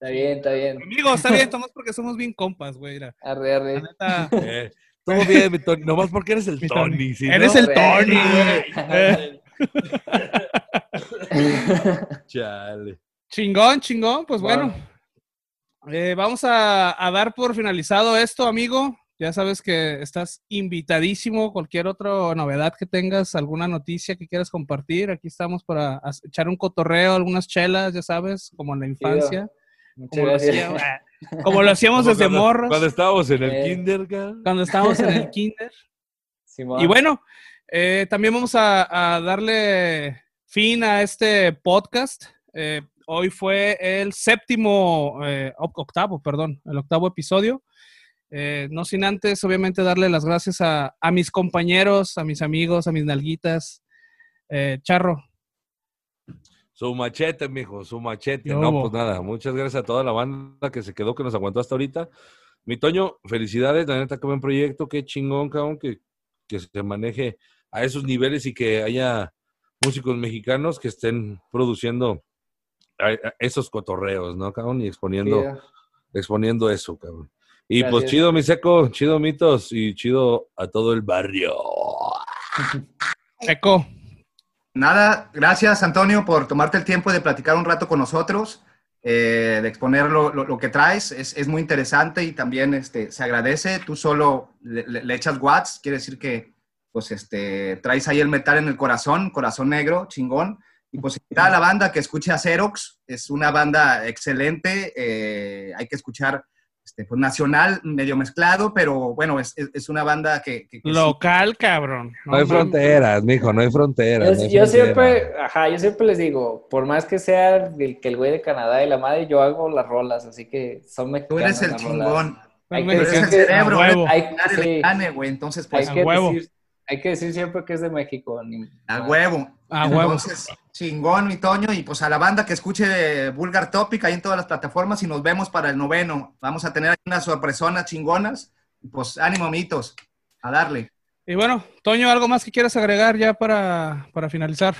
Está bien, está bien. Amigo, está bien, tomás porque somos bien compas, güey. mira. Arre, La arre. neta. Eh, todo bien, mi Tony. Nomás porque eres el Tony. Tony. ¿sí, Eres no? el Tony, güey. Eh, Chale. chingón, chingón. Pues Bueno. bueno. Eh, vamos a, a dar por finalizado esto, amigo. Ya sabes que estás invitadísimo. Cualquier otra novedad que tengas, alguna noticia que quieras compartir, aquí estamos para echar un cotorreo, algunas chelas, ya sabes, como en la infancia. Muchas gracias. ah, como lo hacíamos Como desde cuando- morros, Cuando estábamos en el Eh. kinder, cuando estábamos en el kinder. Simón. Y bueno, eh, también vamos a, a darle fin a este podcast. Eh, hoy fue el séptimo, eh, oc- octavo, perdón, el octavo episodio. Eh, no sin antes, obviamente, darle las gracias a, a mis compañeros, a mis amigos, a mis nalguitas. Eh, Charro, Su machete, mijo, su machete. ¿Qué No, pues nada, muchas gracias a toda la banda que se quedó, que nos aguantó hasta ahorita. Mi Toño, felicidades, la neta, qué buen proyecto, qué chingón, cabrón, que, que se maneje a esos niveles y que haya músicos mexicanos que estén produciendo a- a esos cotorreos, ¿no, cabrón? Y exponiendo, exponiendo eso, cabrón. Y pues chido, mi seco, chido, mitos, y chido a todo el barrio. Eco. Nada, gracias Antonio por tomarte el tiempo de platicar un rato con nosotros, eh, de exponer lo, que traes. Es, muy interesante y también este, se agradece. Tú solo le, echas watts, quiere decir que pues, este, traes ahí el metal en el corazón, corazón negro, chingón. Y pues a la banda que escuche a Xerox, es una banda excelente, eh, hay que escuchar este, pues, nacional, medio mezclado, pero bueno, es, es- es una banda que... que- que sí- Local, cabrón. No hay fronteras, mijo, no hay fronteras. Yo, no hay yo fronteras. siempre, ajá, yo siempre les digo, por más que sea el, que el güey de Canadá y la madre, yo hago las rolas, así que son Tú mexicanos. eres el chingón, Hay Tú que tú decir el que- cerebro. Hay, sí, gane, güey, entonces hay pues... A que decir, hay que decir siempre que es de México. ni- A huevo. A huevo. Entonces, chingón, mi Toño. Y pues a la banda que escuche Vulgar Topic ahí en todas las plataformas y nos vemos para el noveno. Vamos a tener unas sorpresonas chingonas. Y pues ánimo, mitos. A darle. Y bueno, Toño, ¿algo más que quieras agregar ya para, para finalizar?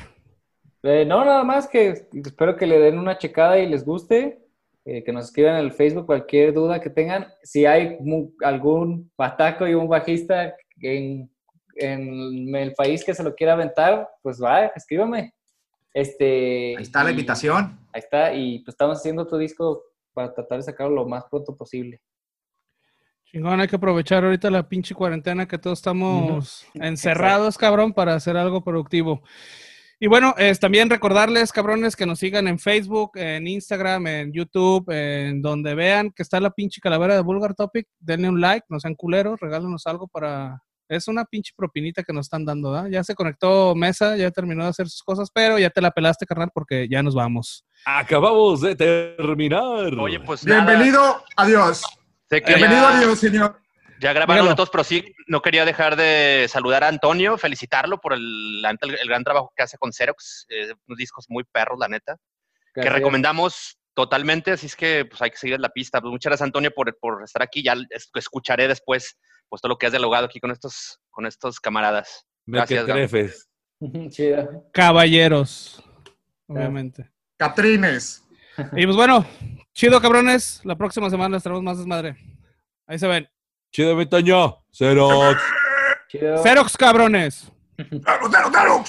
Eh, no, nada más que espero que le den una checada y les guste, eh, que nos escriban en el Facebook cualquier duda que tengan. Si hay mu- algún bataco y un bajista en, en el país que se lo quiera aventar, pues va, escríbame. Este, Ahí está la invitación. Ahí está, y pues estamos haciendo otro disco para tratar de sacarlo lo más pronto posible. Chingón, hay que aprovechar ahorita la pinche cuarentena que todos estamos encerrados, cabrón, para hacer algo productivo. Y bueno, es también recordarles, cabrones, que nos sigan en Facebook, en Instagram, en YouTube, en donde vean que está la pinche calavera de Vulgar Topic, denle un like, no sean culeros, regálenos algo para... Es una pinche propinita que nos están dando, ¿verdad? Ya se conectó Mesa, ya terminó de hacer sus cosas, pero ya te la pelaste, carnal, porque ya nos vamos. Acabamos de terminar. Oye, pues nada. Bienvenido, adiós. Bienvenido, ya, adiós, señor. ya grabaron Dígalo. todos, pero sí, no quería dejar de saludar a Antonio, felicitarlo por el, el, el gran trabajo que hace con Xerox. eh, unos discos muy perros, la neta. Que recomendamos totalmente, así es que pues hay que seguir la pista. Pues, muchas gracias, Antonio, por, por estar aquí. Ya es- escucharé después pues todo lo que has dialogado aquí con estos, con estos camaradas. Gracias. Chido. Caballeros, obviamente. Catrines. Y pues bueno, chido, cabrones. La próxima semana les traemos más desmadre. Ahí se ven. Chido, mi Toño. Xerox. Chido. Xerox, cabrones. ¡Claro, claro, claro!